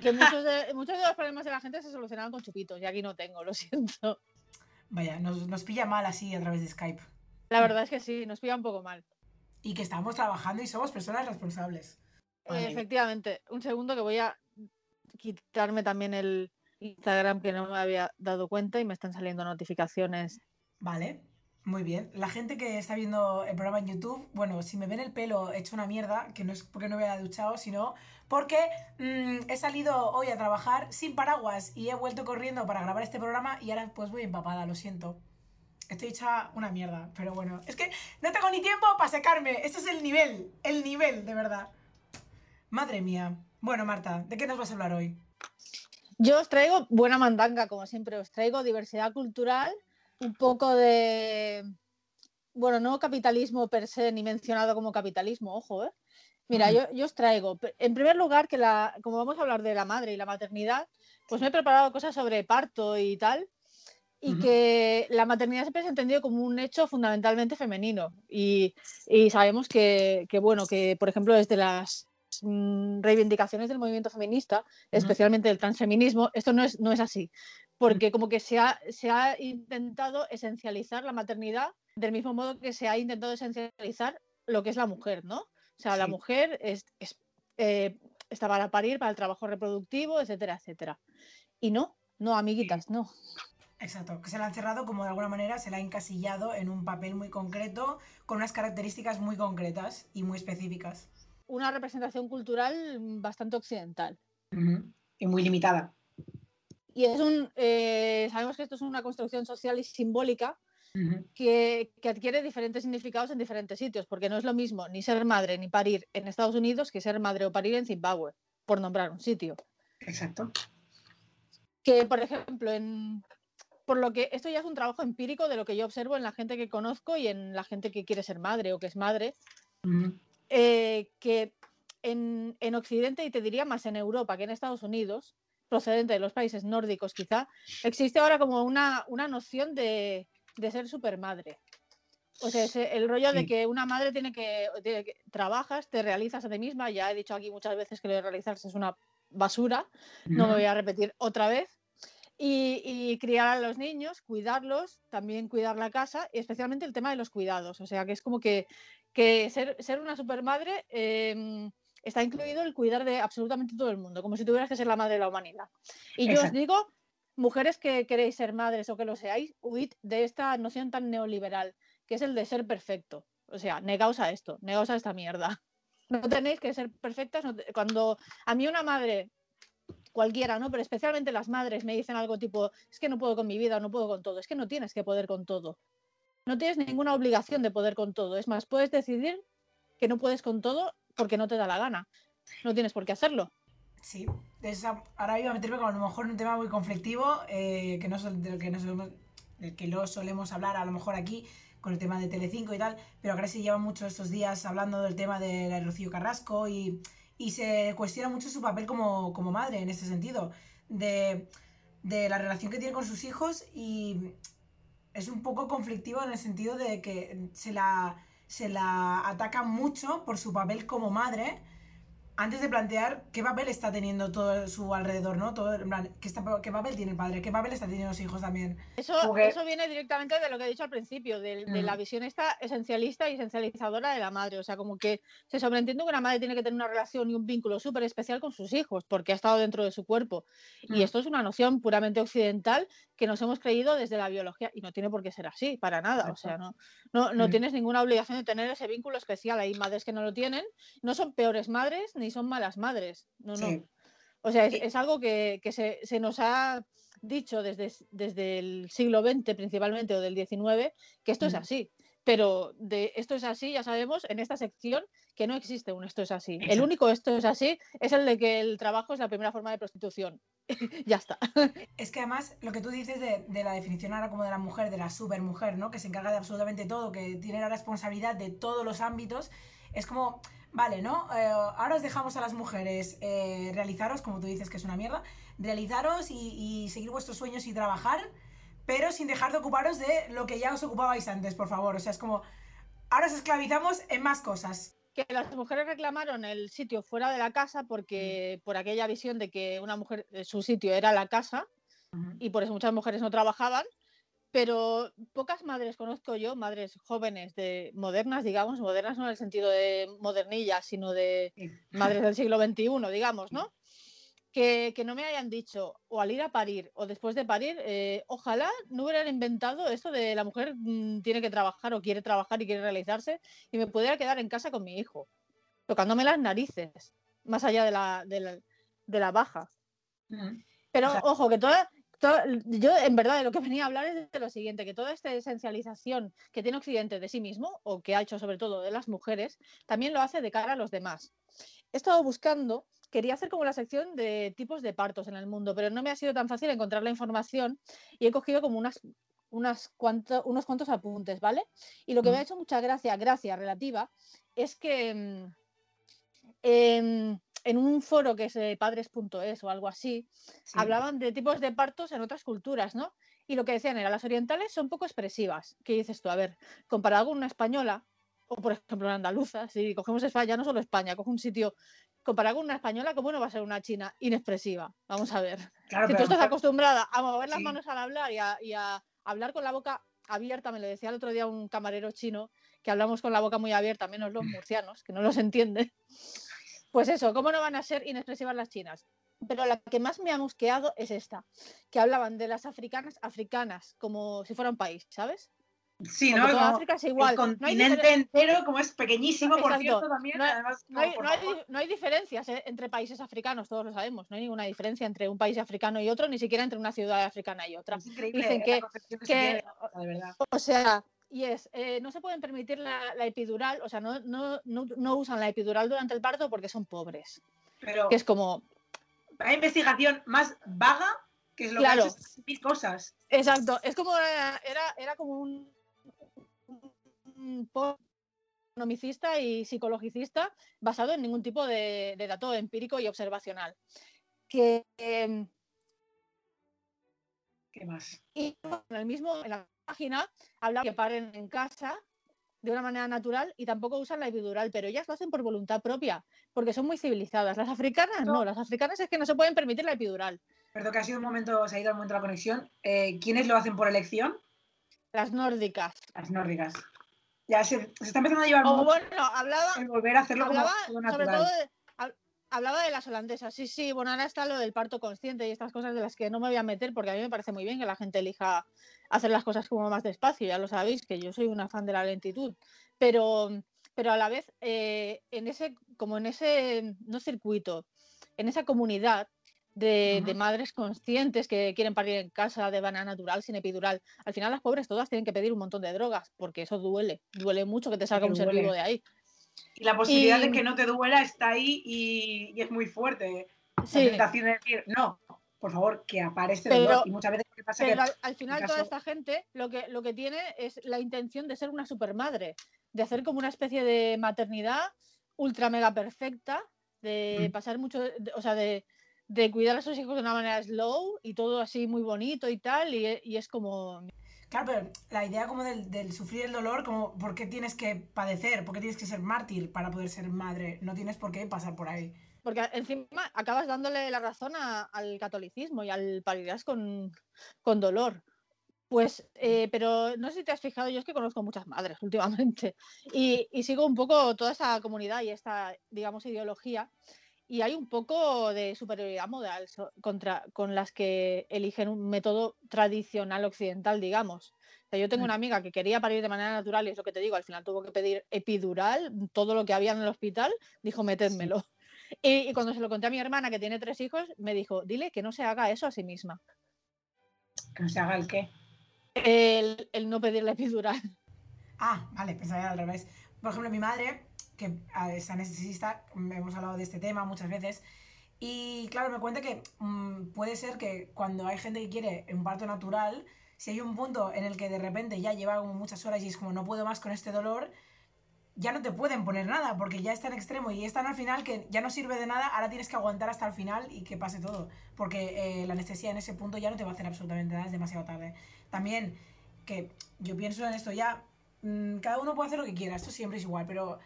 Que muchos de, muchos de los problemas de la gente se solucionaban con chupitos y aquí no tengo, lo siento. Vaya, nos, nos pilla mal así a través de Skype. La verdad es que sí, nos pilla un poco mal. Y que estamos trabajando y somos personas responsables. Eh, efectivamente, un segundo que voy a quitarme también el Instagram que no me había dado cuenta y me están saliendo notificaciones. Vale, muy bien. La gente que está viendo el programa en YouTube, bueno, si me ven el pelo hecho una mierda, que no es porque no me haya duchado, sino porque mm, he salido hoy a trabajar sin paraguas y he vuelto corriendo para grabar este programa y ahora pues voy empapada, lo siento. Estoy hecha una mierda, pero bueno. Es que no tengo ni tiempo para secarme. Este es el nivel, el nivel, de verdad. Madre mía. Bueno, Marta, ¿de qué nos vas a hablar hoy? Yo os traigo buena mandanga, como siempre, os traigo diversidad cultural, un poco de, bueno, no capitalismo per se, ni mencionado como capitalismo, ojo, ¿eh? Mira, yo, yo os traigo, en primer lugar, que la, como vamos a hablar de la madre y la maternidad, pues me he preparado cosas sobre parto y tal, y que la maternidad siempre se ha entendido como un hecho fundamentalmente femenino. Y, y sabemos que, que, bueno, que por ejemplo desde las reivindicaciones del movimiento feminista, especialmente del transfeminismo, esto no es, no es así. Porque como que se ha, se ha intentado esencializar la maternidad del mismo modo que se ha intentado esencializar lo que es la mujer, ¿no? O sea, la mujer es, es, eh, está para parir, para el trabajo reproductivo, etcétera, etcétera. Y no, no, amiguitas, no. Exacto, que se la han cerrado como de alguna manera se la ha encasillado en un papel muy concreto, con unas características muy concretas y muy específicas. Una representación cultural mm, bastante occidental. Y muy limitada. Y es un, eh, sabemos que esto es una construcción social y simbólica que, que adquiere diferentes significados en diferentes sitios, porque no es lo mismo ni ser madre ni parir en Estados Unidos que ser madre o parir en Zimbabue, por nombrar un sitio. Exacto. Que, por ejemplo, en, por lo que esto ya es un trabajo empírico de lo que yo observo en la gente que conozco y en la gente que quiere ser madre o que es madre. Eh, que en, en Occidente, y te diría más en Europa que en Estados Unidos, procedente de los países nórdicos quizá, existe ahora como una, una noción de, de ser supermadre. O sea, ese- el rollo de que una madre tiene que, tiene que- trabajas, te realizas a ti misma, ya he dicho aquí muchas veces que lo de realizarse es una basura, no me voy a repetir otra vez. Y, y criar a los niños, cuidarlos, también cuidar la casa y especialmente el tema de los cuidados. O sea, que es como que, que ser, ser una supermadre em, está incluido el cuidar de absolutamente todo el mundo, como si tuvieras que ser la madre de la humanidad. Y yo os digo, mujeres que queréis ser madres o que lo seáis, huid de esta noción tan neoliberal, que es el de ser perfecto. O sea, negaos a esto, negaos a esta mierda. No tenéis que ser perfectas. no te- Cuando a mí una madre cualquiera, ¿no? Pero especialmente las madres me dicen algo tipo, es que no puedo con mi vida, no puedo con todo. Es que no tienes que poder con todo. No tienes ninguna obligación de poder con todo. Es más, puedes decidir que no puedes con todo porque no te da la gana. No tienes por qué hacerlo. Sí, ahora iba a meterme con a lo mejor un tema muy conflictivo, eh, que no del que no solemos, del que no solemos hablar a lo mejor aquí, con el tema de Telecinco y tal, pero ahora se lleva mucho estos días hablando del tema de Rocío Carrasco y, y se cuestiona mucho su papel como, como madre en este sentido, de, de la relación que tiene con sus hijos y es un poco conflictivo en el sentido de que se la, se la ataca mucho por su papel como madre antes de plantear qué papel está teniendo todo su alrededor, ¿no? Todo, en plan, ¿qué, está- qué papel tiene el padre, qué papel está teniendo los hijos también. Eso, Porque- eso viene directamente de lo que he dicho al principio, de, de la Mm. visión esta esencialista y esencializadora de la madre. O sea, como que se sobreentiende que una madre tiene que tener una relación y un vínculo súper especial con sus hijos, porque ha estado dentro de su cuerpo. Y Mm. esto es una noción puramente occidental que nos hemos creído desde la biología y no tiene por qué ser así, para nada. O sea, no, no, no Mm. tienes ninguna obligación de tener ese vínculo especial. Hay madres que no lo tienen, no son peores madres ni son malas madres. No, no. O sea, es, algo que, que se, se nos ha dicho desde, desde el siglo XX principalmente o del XIX que esto es así. Pero de esto es así, ya sabemos en esta sección que no existe un esto es así. El único esto es así es el de que el trabajo es la primera forma de prostitución. ya está. Es que además lo que tú dices de, de la definición ahora como de la mujer, de la supermujer, ¿no? Que se encarga de absolutamente todo, que tiene la responsabilidad de todos los ámbitos, es como, vale, ¿no? Eh, ahora os dejamos a las mujeres eh, realizaros, como tú dices que es una mierda, realizaros y, y seguir vuestros sueños y trabajar, pero sin dejar de ocuparos de lo que ya os ocupabais antes, por favor. O sea, es como, ahora os esclavizamos en más cosas. que las mujeres reclamaron el sitio fuera de la casa porque por aquella visión de que una mujer eh, su sitio era la casa Ujú. y por eso muchas mujeres no trabajaban, pero pocas madres conozco yo, madres jóvenes de modernas, digamos, modernas no en el sentido de modernillas, sino de madres del siglo XXI, digamos, ¿no? Que, que no me hayan dicho, o al ir a parir, o después de parir, eh, ojalá no hubieran inventado esto de la mujer mm, tiene que trabajar o quiere trabajar y quiere realizarse, y me pudiera quedar en casa con mi hijo, tocándome las narices, más allá de la, de la, de la baja. Pero O sea- ojo, que toda, toda- yo en verdad de lo que venía a hablar es de lo siguiente, que toda esta esencialización que tiene Occidente de sí mismo, o que ha hecho sobre todo de las mujeres, también lo hace de cara a los demás. He estado buscando, quería hacer como la sección de tipos de partos en el mundo, pero no me ha sido tan fácil encontrar la información y he cogido como unas, unas unos cuantos apuntes, ¿vale? Y lo que me ha Mm. hecho mucha gracia, gracia relativa, es que mm, em, en un foro que es eh, padres.es o algo así, Sí. hablaban de tipos de partos en otras culturas, ¿no? Y lo que decían era, las orientales son poco expresivas. ¿Qué dices tú? A ver, comparado con una española, o por ejemplo una andaluza, si cogemos España, no solo España, coge un sitio comparado con una española, ¿cómo no va a ser una china inexpresiva? Vamos a ver. Claro, si tú estás acostumbrada a mover las Sí. manos al hablar y a, y a hablar con la boca abierta, me lo decía el otro día un camarero chino, que hablamos con la boca muy abierta, menos los murcianos, que no los entiende. Pues eso, ¿cómo no van a ser inexpresivas las chinas? Pero la que más me ha mosqueado es esta, que hablaban de las africanas africanas como si fuera un país, ¿sabes? Sí, ¿no? toda Como África es el igual. No hay continente diferen- entero, como es pequeñísimo, por cierto, también. No hay- además, No hay, por no hay no hay diferencias eh, entre países africanos, todos lo sabemos. No hay ninguna diferencia entre un país africano y otro, ni siquiera entre una ciudad africana y otra. Es increíble Dicen que, de verdad. o sea, y es, eh, no se pueden permitir la, la epidural, o sea, no, no, no, no usan la epidural durante el parto porque son pobres. Pero Que es como, hay investigación más vaga que es lo Claro. que ha hecho estas mil cosas. exacto, es como, era, era, era como un, un economicista y psicologicista basado en ningún tipo de, de dato empírico y observacional. Que, em, ¿Qué más? Y en el mismo, en la página, habla que paren en casa de una manera natural y tampoco usan la epidural, pero ellas lo hacen por voluntad propia, porque son muy civilizadas. Las africanas no, No. las africanas es que no se pueden permitir la epidural. Perdón, que ha sido un momento, se ha ido el momento de la conexión. Eh, ¿Quiénes lo hacen por elección? Las nórdicas. Las nórdicas. Ya se, se está empezando a llevar O mucho bueno, hablaba, el volver a hacerlo como todo sobre natural. todo de, hablaba de las holandesas. Sí, sí, bueno, ahora está lo del parto consciente y estas cosas de las que no me voy a meter porque a mí me parece muy bien que la gente elija hacer las cosas como más despacio, ya lo sabéis, que yo soy una fan de la lentitud. Pero, pero a la vez, eh, en ese, como en ese, no circuito, en esa comunidad de, de Ujú. madres conscientes que quieren parir en casa de manera natural, sin epidural, al final las pobres todas tienen que pedir un montón de drogas, porque eso duele, duele mucho que te salga que un ser vivo de ahí. Y la posibilidad de que no te duela está ahí y, y es muy fuerte. La Sí. tentación de decir, no, por favor, que apare este Pero- dolor. Y muchas veces lo que pasa Pero que al, al final toda esta gente lo que, lo que tiene es la intención de ser una supermadre, de hacer como una especie de maternidad ultra mega perfecta, de Mm. pasar mucho, de- o sea, de, de cuidar a sus hijos de una manera slow y todo así muy bonito y tal, y, y es como... Claro, pero la idea como del, del sufrir el dolor, como por qué tienes que padecer, por qué tienes que ser mártir para poder ser madre, no tienes por qué pasar por ahí. Porque encima acabas dándole la razón a- al catolicismo y al parirás con, con dolor. Pues, eh, pero no sé si te has fijado, yo es que conozco muchas madres últimamente y, y sigo un poco toda esta comunidad y esta, digamos, ideología y hay un poco de superioridad moral so- contra, con las que eligen un método tradicional occidental, digamos. O sea, yo tengo Mm. una amiga que quería parir de manera natural y es lo que te digo, al final tuvo que pedir epidural, todo lo que había en el hospital, dijo, métedmelo. Y, y cuando se lo conté a mi hermana, que tiene tres hijos, me dijo, dile que no se haga eso a sí misma. que no se haga el qué. El, el no pedir la epidural. Ah, vale, pensaba al revés. Por ejemplo, mi madre, que es anestesista, mm, hemos hablado de este tema muchas veces, y claro, me cuenta que mm, puede ser que cuando hay gente que quiere un parto natural, si hay un punto en el que de repente ya lleva como muchas horas y es como no puedo más con este dolor, ya no te pueden poner nada, porque ya es tan extremo y es tan al final que ya no sirve de nada, ahora tienes que aguantar hasta el final y que pase todo, porque eh, la anestesia en ese punto ya no te va a hacer absolutamente nada, es demasiado tarde. También, que yo pienso en esto ya, mm, cada uno puede hacer lo que quiera, esto siempre es igual, pero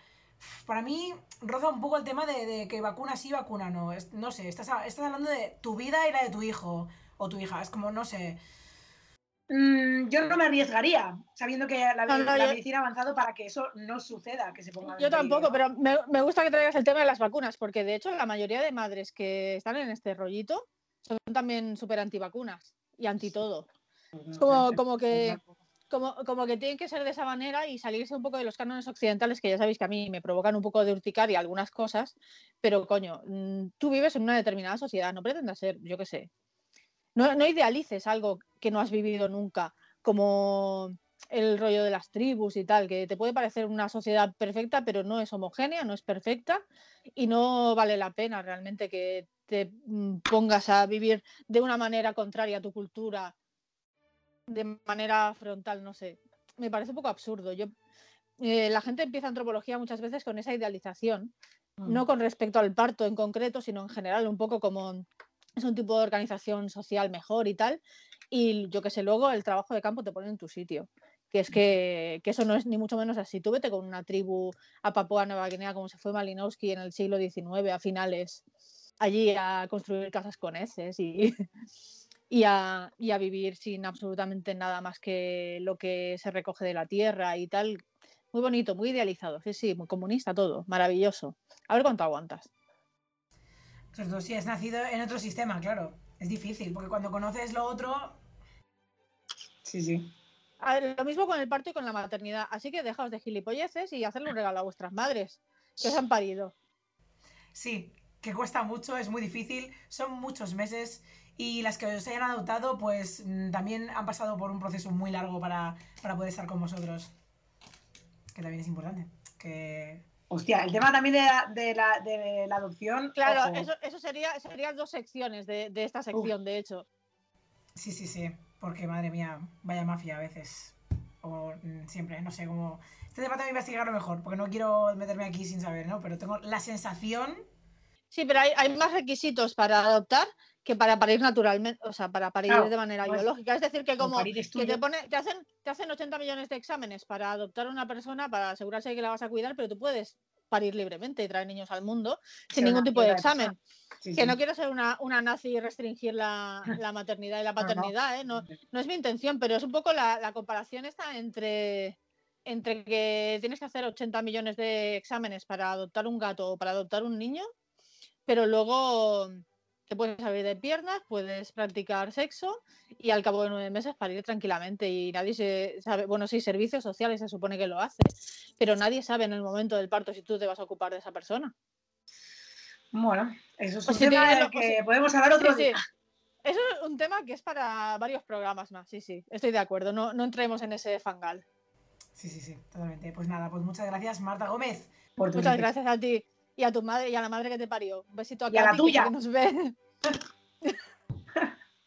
para mí roza un poco el tema de, de que vacuna sí, vacuna no, es- no sé, estás, estás hablando de tu vida y la de tu hijo o tu hija, es como, no sé, Mm, yo no me arriesgaría, sabiendo que la, No, no, la yo- medicina ha avanzado para que eso no suceda, que se ponga Yo tampoco, ¿no? pero me, me gusta que traigas el tema de las vacunas, porque de hecho la mayoría de madres que están en este rollito son también súper antivacunas y anti todo. Es como, como que como, como que tienen que ser de esa manera y salirse un poco de los cánones occidentales, que ya sabéis que a mí me provocan un poco de urticaria algunas cosas, pero coño, mm, tú vives en una determinada sociedad, no pretendas ser, yo qué sé. No, no idealices algo que no has vivido nunca, como el rollo de las tribus y tal, que te puede parecer una sociedad perfecta, pero no es homogénea, no es perfecta y no vale la pena realmente que te mm, pongas a vivir de una manera contraria a tu cultura de manera frontal, no sé. Me parece un poco absurdo. Yo, eh, la gente empieza antropología muchas veces con esa idealización, Mm. no con respecto al parto en concreto, sino en general, un poco como es un tipo de organización social mejor y tal. Y yo que sé, luego el trabajo de campo te pone en tu sitio. que es que, que eso no es ni mucho menos así. Tú vete con una tribu a Papua Nueva Guinea como se fue Malinowski en el siglo XIX a finales, allí a construir casas con heces y, y, a, y a vivir sin absolutamente nada más que lo que se recoge de la tierra y tal. Muy bonito, muy idealizado, sí, sí, muy comunista todo, maravilloso. A ver cuánto aguantas. Sobre todo si has nacido en otro sistema, claro. Es difícil, porque cuando conoces lo otro, Sí, sí. A ver, lo mismo con el parto y con la maternidad. Así que dejaos de gilipolleces y hacerle un regalo a vuestras madres que os han parido. sí, que cuesta mucho, es muy difícil, son muchos meses y las que os hayan adoptado, pues mm, también han pasado por un proceso muy largo para, para poder estar con vosotros. Que también es importante. Que Hostia, el tema también de la, de la, de la adopción. Claro, eso, eso sería, serían dos secciones de, de esta sección, de hecho. Sí, sí, sí. Porque, madre mía, vaya mafia a veces. O mm, siempre, no sé cómo. Este tema tengo que investigarlo mejor, porque no quiero meterme aquí sin saber, ¿no? Pero tengo la sensación. Sí, pero hay, hay más requisitos para adoptar que para parir naturalmente, o sea, para parir Claro, de manera pues, biológica. Es decir, que como que te, tuyo. pone, te, hacen, te hacen 80 millones de exámenes para adoptar a una persona, para asegurarse de que la vas a cuidar, pero tú puedes parir libremente y traer niños al mundo sin ningún tipo de examen. Sí, Que sí. no quiero ser una, una nazi y restringir la, la maternidad y la No, no. paternidad, ¿eh? No, no es mi intención, pero es un poco la, la comparación esta entre, entre que tienes que hacer 80 millones de exámenes para adoptar un gato o para adoptar un niño, pero luego te puedes abrir de piernas, puedes practicar sexo y al cabo de nueve meses parir tranquilamente y nadie se sabe, bueno, sí, servicios sociales se supone que lo hace, pero nadie sabe en el momento del parto si tú te vas a ocupar de esa persona. Bueno, eso es O un si tema del que podemos hablar otro Sí, sí. día. Eso es un tema que es para varios programas más, sí, sí, estoy de acuerdo, no, no entremos en ese fangal. Sí, sí, sí, totalmente. Pues nada, pues muchas gracias, Marta Gómez. Por tu Muchas interés. gracias a ti y a tu madre y a la madre que te parió. Un besito a Y a la tuya. que nos ve.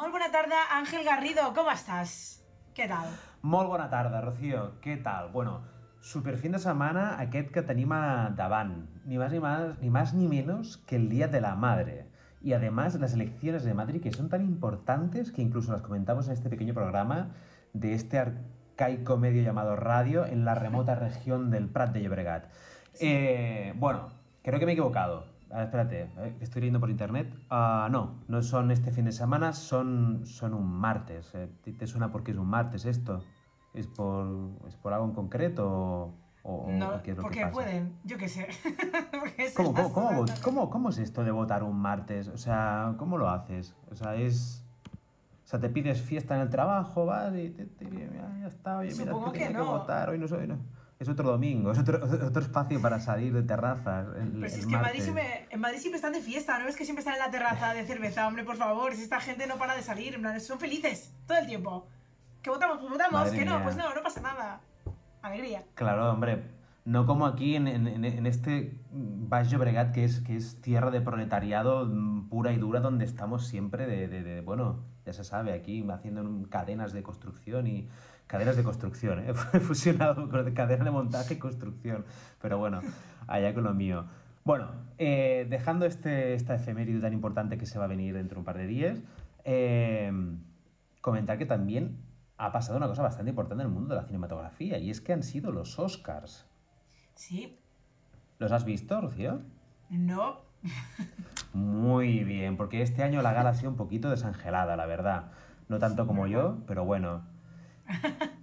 Molt bona tarda, Ángel Garrido, ¿cómo estás? ¿Qué tal? Molt bona tarda, Rocío. Què tal? Bueno, super fin de setmana aquest que tenim a davant. Ni más ni, más, ni más ni menos que el Día de la Madre. Y además las elecciones de Madrid que son tan importantes que incluso las comentamos en este pequeño programa de este arcaico medio llamado radio en la remota región del Prat de Llobregat. Eh, bueno, creo que me he equivocado. Ah, espérate, eh, estoy leyendo por internet. Ah, no, no son este fin de semana, son, son un martes. Eh, ¿te, te suena porque es un martes esto? ¿Es por, ¿Es por algo en concreto o, o- No, qué es lo porque que pasa? pueden, yo qué sé. ¿Cómo, cómo, cómo, cómo- cómo es esto de votar un martes? O sea, ¿cómo lo haces? O sea, es... O sea, te pides fiesta en el trabajo, vas y te, te- ya, ya está, oye, mira, Supongo que que tenía que no. votar, hoy no soy... no. Es otro domingo, es otro, otro espacio para salir de terrazas el, si el es que en Madrid, siempre, en Madrid siempre están de fiesta, ¿no? Es que siempre están en la terraza de cerveza, hombre, por favor. Si esta gente no para de salir, en plan, son felices todo el tiempo. Que votamos, pues votamos, Madre que no, mía. pues no, no pasa nada. Alegría. Claro, hombre, no como aquí en, en- en- este Baix Llobregat, que es, que es tierra de proletariado pura y dura, donde estamos siempre de, de- de, bueno, ya se sabe, aquí haciendo cadenas de construcción y cadenas de construcción, ¿eh? fusionado con cadena de montaje y construcción, pero bueno, allá con lo mío. Bueno, eh, dejando este, esta efeméride tan importante que se va a venir dentro de un par de días, eh, comentar que también ha pasado una cosa bastante importante en el mundo de la cinematografía, y es que han sido los Oscars. Sí, ¿Los has visto, Rocío? no. Muy bien, porque este año la gala ha sido un poquito desangelada, la verdad. No tanto como yo, pero bueno.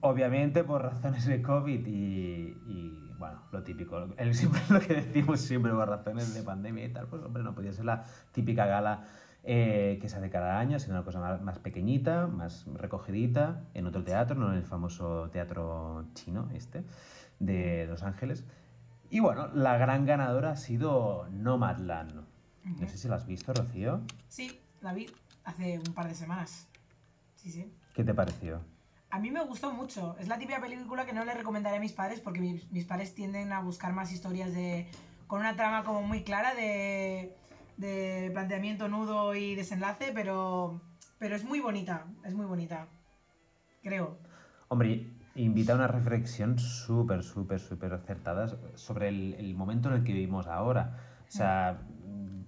Obviamente por razones de COVID y, y, bueno, lo típico. El, siempre lo que decimos siempre por razones de pandemia y tal, pues hombre, no podía ser la típica gala eh, que se hace cada año, sino una cosa más, más pequeñita, más recogidita, en otro teatro, no en el famoso teatro chino este, de Los Ángeles. Y bueno, la gran ganadora ha sido Nomadland. No sé si la has visto, Rocío. Sí, la vi hace un par de semanas. Sí, sí. ¿Qué te pareció? A mí me gustó mucho. Es la típica película que no le recomendaré a mis padres porque mis, padres tienden a buscar más historias de con una trama como muy clara de de planteamiento, nudo y desenlace, pero, pero es muy bonita, es muy bonita. Creo. Hombre, invita a una reflexión súper, súper, súper acertada sobre el, momento en el que vivimos ahora. O sea,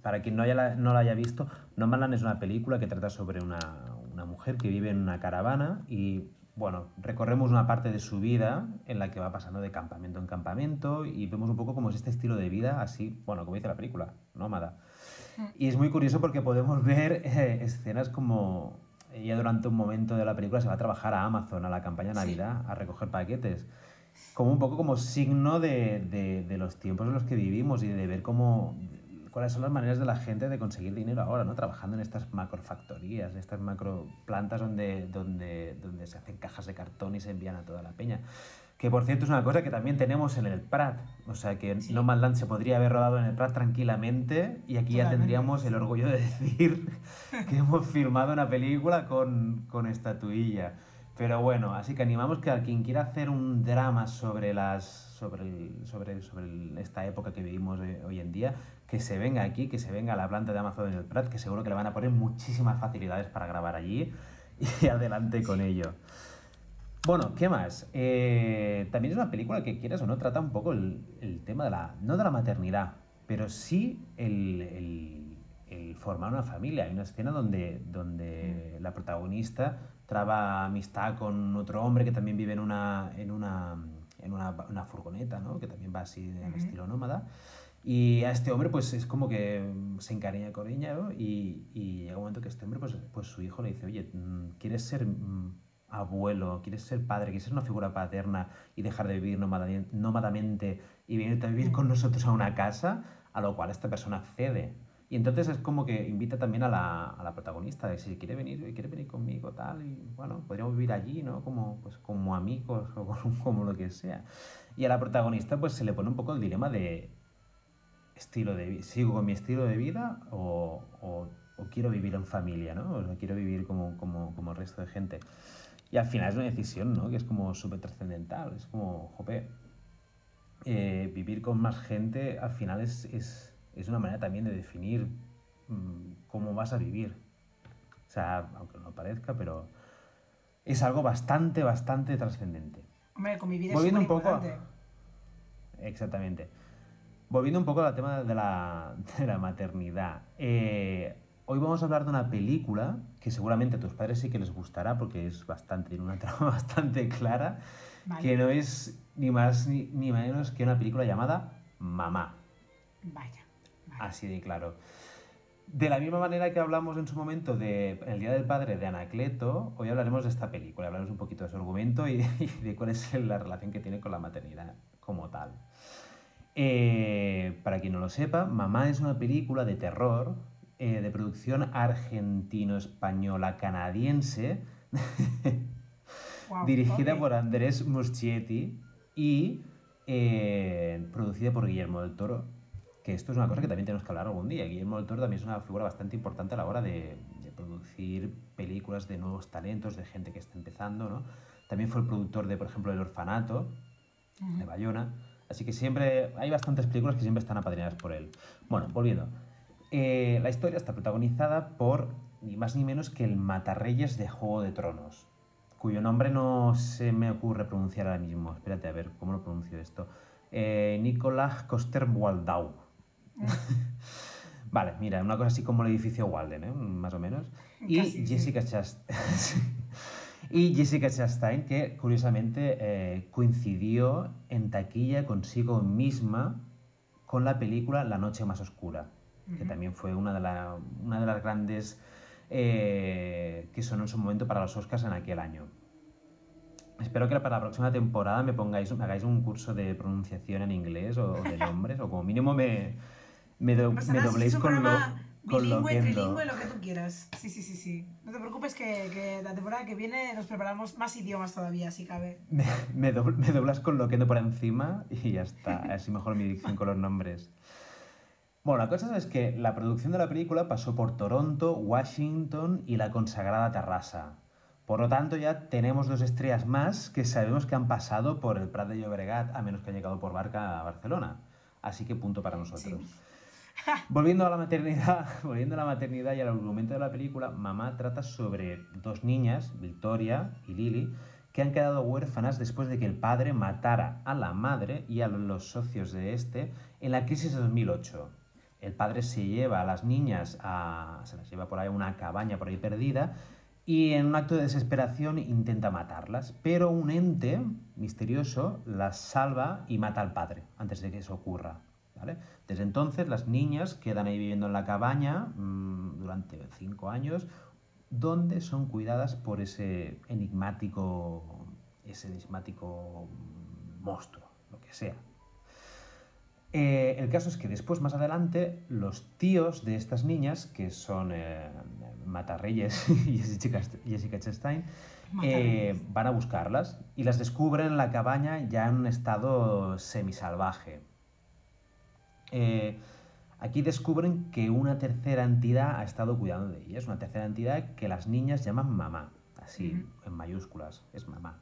para quien no, haya la- no la haya visto, Nomadland es una película que trata sobre una, una mujer que vive en una caravana y, bueno, recorremos una parte de su vida en la que va pasando de campamento en campamento y vemos un poco cómo es este estilo de vida, así, bueno, como dice la película, nómada. Y es muy curioso porque podemos ver eh, escenas como ella durante un momento de la película se va a trabajar a Amazon, a la campaña Navidad, a recoger paquetes. Como un poco como signo de, de- de los tiempos en los que vivimos y de ver cómo cuáles son las maneras de la gente de conseguir dinero ahora, ¿no? Trabajando en estas macrofactorías, estas macro plantas donde, donde, donde se hacen cajas de cartón y se envían a toda la peña. Que por cierto es una cosa que también tenemos en el Prat. O sea que No Man's Land se podría haber rodado en el Prat tranquilamente y aquí ya Totalmente, tendríamos el orgullo de decir que hemos filmado una película con, con estatuilla. Pero bueno, así que animamos que a quien quiera hacer un drama sobre las sobre, el- sobre, sobre el- esta época que vivimos hoy, hoy en día, que se venga aquí, que se venga a la planta de Amazon en el Prat, que seguro que le van a poner muchísimas facilidades para grabar allí y adelante con ello. Bueno, ¿qué más? Eh, también es una película que, quieras o no, trata un poco el, el tema de la, no de la maternidad, pero sí el, el- el formar una familia. Hay una escena donde, donde la protagonista traba amistad con otro hombre que también vive en una, en una, en una, una furgoneta, ¿no? Que también va así de Ujú. estilo nómada. Y a este hombre pues es como que mm, se encariña con ella. Y, y llega un momento que este hombre pues, pues su hijo le dice, oye, mm, ¿quieres ser mm, abuelo? ¿Quieres ser padre? ¿Quieres ser una figura paterna y dejar de vivir nómada- nómadamente y venirte a vivir con nosotros a una casa? A lo cual esta persona accede. Y entonces es como que invita también a la, a la protagonista, de si quiere venir, quiere venir conmigo, tal, y bueno, podríamos vivir allí, ¿no? Como, pues, como amigos o como lo que sea. Y a la protagonista pues se le pone un poco el dilema de, estilo de sigo con mi estilo de vida o, o- o quiero vivir en familia, ¿no? O quiero vivir como, como, como el resto de gente. Y al final es una decisión, ¿no? Que es como súper trascendental. Es como, jope, eh, vivir con más gente al final es, es, es una manera también de definir mm, cómo vas a vivir. O sea, aunque no parezca, pero es algo bastante, bastante trascendente. Hombre, convivir es Volviendo un poco. importante. Exactamente. Volviendo un poco al tema de la, de la maternidad. eh, hoy vamos a hablar de una película que seguramente a tus padres sí que les gustará porque es bastante, tiene una trama bastante clara, Vale. que no es ni más ni, ni menos que una película llamada Mamá. Vaya. Así de claro. De la misma manera que hablamos en su momento de El Día del Padre de Anacleto, hoy hablaremos de esta película, hablaremos un poquito de su argumento y, y de cuál es la relación que tiene con la maternidad como tal. Eh, para quien no lo sepa, Mamá es una película de terror eh, de producción argentino-española canadiense Guau, dirigida ok. por Andrés Muschietti y eh, producida por Guillermo del Toro. Que esto es una cosa que también tenemos que hablar algún día. Guillermo del Toro también es una figura bastante importante a la hora de, de producir películas de nuevos talentos, de gente que está empezando, ¿no? También fue el productor de, por ejemplo, El Orfanato, de Bayona. Así que siempre hay bastantes películas que siempre están apadrinadas por él. Bueno, volviendo. Eh, la historia está protagonizada por ni más ni menos que el Matarreyes de Juego de Tronos, cuyo nombre no se me ocurre pronunciar ahora mismo. Espérate, a ver, ¿cómo lo pronuncio esto? Eh, Nicolás Coster-Waldau. vale, mira, una cosa así como el edificio Walden, ¿eh? más o menos. Y Casi, sí. Jessica Chastain. y Jessica Chastain, que curiosamente eh, coincidió en taquilla consigo misma con la película La Noche Más Oscura, que también fue una de, la- una de las grandes eh, que sonó en su momento para los Oscars en aquel año. Espero que para la próxima temporada me pongáis, me hagáis un curso de pronunciación en inglés o, o de nombres, o como mínimo me, me, do- me dobléis con lo bilingüe, trilingüe, lo que tú quieras. Sí, sí, sí, sí. No te preocupes que, que la temporada que viene nos preparamos más idiomas todavía, si cabe. Me, me dobl- me doblas con lo que ando por encima y ya está. Así mejor mi dicción con los nombres. Bueno, la cosa es que la producción de la película pasó por Toronto, Washington y la consagrada Terrassa. Por lo tanto, ya tenemos dos estrellas más que sabemos que han pasado por el Prat de Llobregat, a menos que hayan llegado por barca a Barcelona. Así que punto para nosotros. Volviendo a la maternidad, volviendo a la maternidad y al argumento de la película, Mamá trata sobre dos niñas, Victoria y Lily, que han quedado huérfanas después de que el padre matara a la madre y a los socios de este en la crisis de 2008. El padre se lleva a las niñas a, se las lleva por ahí a una cabaña por ahí perdida y en un acto de desesperación intenta matarlas, pero un ente misterioso las salva y mata al padre antes de que eso ocurra. ¿Vale? Desde entonces las niñas quedan ahí viviendo en la cabaña mmm, durante cinco años, donde son cuidadas por ese enigmático, ese enigmático monstruo, lo que sea. Eh, el caso es que después, más adelante, los tíos de estas niñas, que son eh, Matarreyes y Jessica, Jessica Chastain, eh, van a buscarlas y las descubren en la cabaña ya en un estado semisalvaje. Eh, aquí descubren que una tercera entidad ha estado cuidando de ellas, una tercera entidad que las niñas llaman mamá, así, en mayúsculas, es mamá.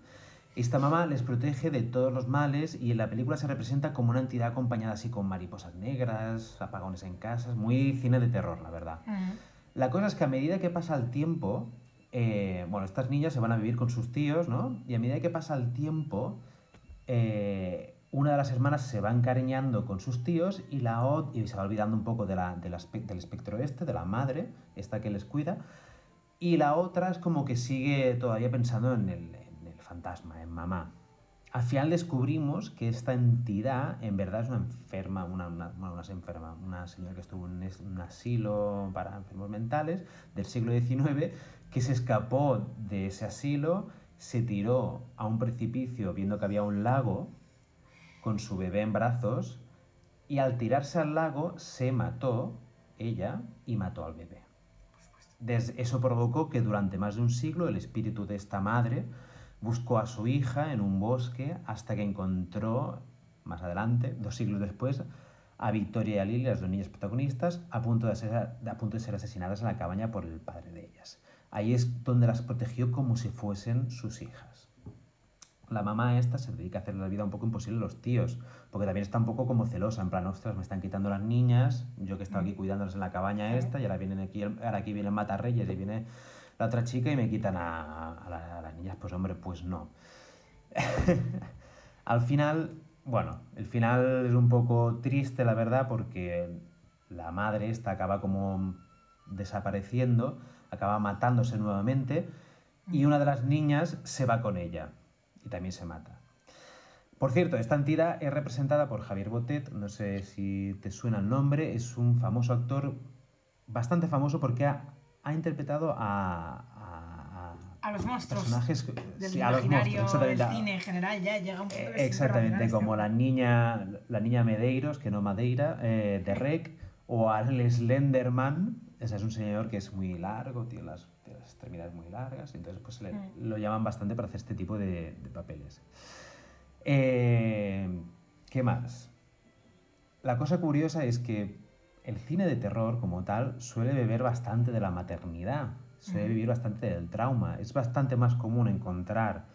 Esta mamá les protege de todos los males y en la película se representa como una entidad acompañada así con mariposas negras, apagones en casas, muy cine de terror, la verdad. La cosa es que a medida que pasa el tiempo, eh, bueno, estas niñas se van a vivir con sus tíos, ¿no? Y a medida que pasa el tiempo, eh, una de las hermanas se va encariñando con sus tíos y la y se va olvidando un poco del, espectro este, de la madre, esta que les cuida, y la otra es como que sigue todavía pensando en el, fantasma, en mamá. Al final descubrimos que esta entidad en verdad es una enferma, una, una, una enferma, una señora que estuvo en un asilo para enfermos mentales del siglo XIX, que se escapó de ese asilo, se tiró a un precipicio viendo que había un lago con su bebé en brazos y al tirarse al lago se mató ella y mató al bebé. Eso provocó que durante más de un siglo el espíritu de esta madre buscó a su hija en un bosque hasta que encontró, más adelante, dos siglos después, a Victoria y a Lily, las dos niñas protagonistas, a punto de ser, a punto de ser asesinadas en la cabaña por el padre de ellas. Ahí es donde las protegió como si fuesen sus hijas. La mamá esta se dedica a hacer la vida un poco imposible a los tíos, porque también está un poco como celosa, en plan, ostras, me están quitando las niñas, yo que estaba aquí cuidándolas en la cabaña esta, y ahora vienen aquí, ahora aquí viene el Matarreyes y viene la otra chica y me quitan a, a la- a las niñas, pues hombre, pues no. Al final, bueno, el final es un poco triste, la verdad, porque la madre esta acaba como desapareciendo, acaba matándose nuevamente, y una de las niñas se va con ella y también se mata. Por cierto, esta entidad es representada por Javier Botet, no sé si te suena el nombre, es un famoso actor, bastante famoso porque ha, ha interpretado a, a- A los monstruos. personajes Del sí, a los imaginario, monstruos, exactamente, del cine en general, ya llega un punto es Exactamente, como este la niña, la niña Medeiros, que no Madeira, eh, de Rec, o al Slenderman, es un señor que es muy largo, tiene las, tiene las extremidades muy largas, entonces pues le- Mm. lo llaman bastante para hacer este tipo de, de papeles. Eh, ¿Qué más? La cosa curiosa es que el cine de terror como tal suele beber bastante de la maternidad, suele Ujú. vivir bastante del trauma. Es bastante más común encontrar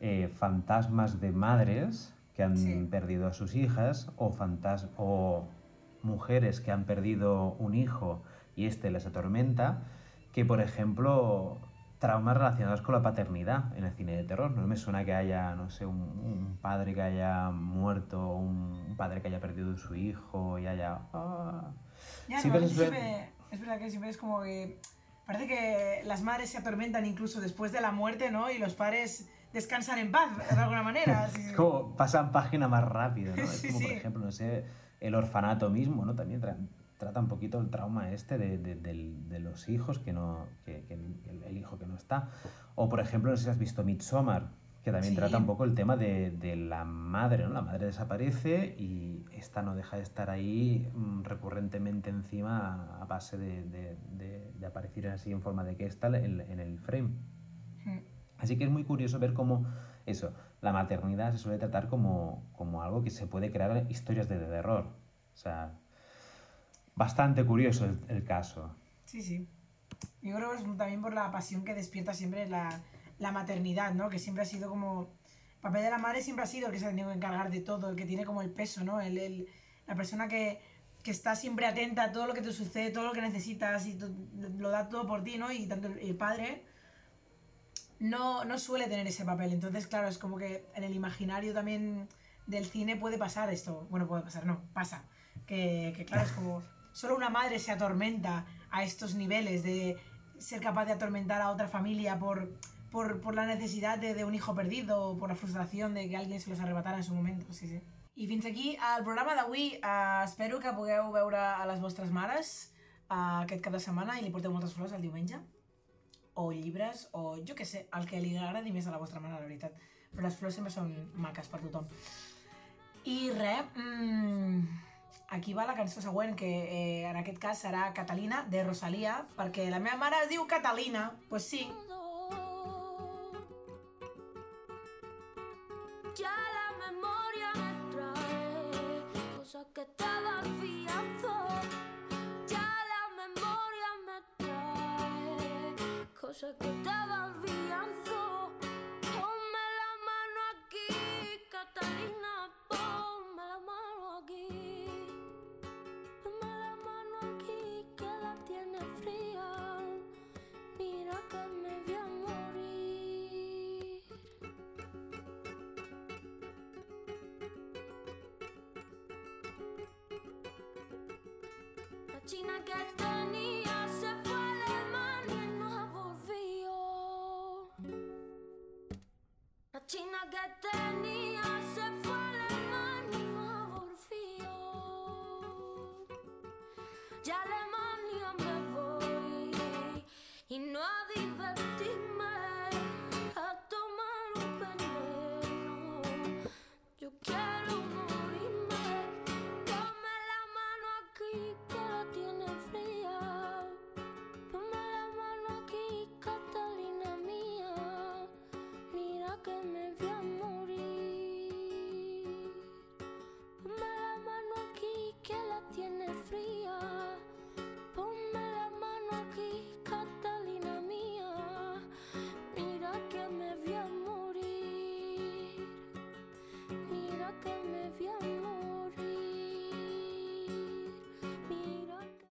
eh, fantasmas de madres que han perdido a sus hijas o, fantas o mujeres que han perdido un hijo y este les atormenta, que por ejemplo traumas relacionados con la paternidad en el cine de terror. No me suena que haya, no sé, un, un padre que haya muerto, un, padre que haya perdido su hijo y haya... ah. Ya, normalmente se suele- siempre- es verdad que siempre es como que parece que las madres se atormentan incluso después de la muerte, ¿no? Y los padres descansan en paz, de alguna manera. así- como pasan página más rápido, ¿no? Es Sí, como, por sí. ejemplo, no sé, el orfanato mismo, ¿no? También trata un poquito el trauma este de, de- los hijos, que no, que, que el, el hijo que no está. O, por ejemplo, no sé si has visto Midsommar, que también Sí. trata un poco el tema de, de la madre, ¿no? La madre desaparece y esta no deja de estar ahí mm, recurrentemente encima a, base de, aparecer así en forma de que está en, en el frame. Mm. Así que es muy curioso ver cómo eso, la maternidad se suele tratar como, como algo que se puede crear historias de terror. O sea, bastante curioso el, caso. Sí, sí. Yo creo que es también por la pasión que despierta siempre la, la maternidad, ¿no? Que siempre ha sido como... El papel de la madre siempre ha sido el que se ha tenido que encargar de todo, el que tiene como el peso, ¿no? El, el- la persona que, que está siempre atenta a todo lo que te sucede, todo lo que necesitas y lo da todo por ti, ¿no? Y tanto el, padre no, no suele tener ese papel. Entonces, claro, es como que en el imaginario también del cine puede pasar esto. Bueno, puede pasar, no, pasa. Que claro, es como solo una madre se atormenta a estos niveles de ser capaz de atormentar a otra familia por, por, por la necesidad de, de un hijo perdido o por la frustración de que alguien se los arrebatara en su momento. Sí, sí. I fins aquí el programa d'avui. Uh, espero que pugueu veure a les vostres mares uh, aquest cap de setmana i li porteu moltes flors el diumenge. O llibres, o jo que sé, el que li agradi més a la vostra mare, la veritat. Però les flors sempre són maques per tothom. I res, mmm, aquí va la cançó següent, que eh, en aquest cas serà Catalina, de Rosalia, perquè la meva mare es diu Catalina. Pues sí, Ya la memoria me trae cosas que afianzo. Ya la memoria me trae cosas que afianzo. Ponme la mano aquí, Catalina, sin aquesta ni se fue a Alemania y no volvió. La china que tenía se fue a Alemania y no volvió. Ya Alemania me voy y no.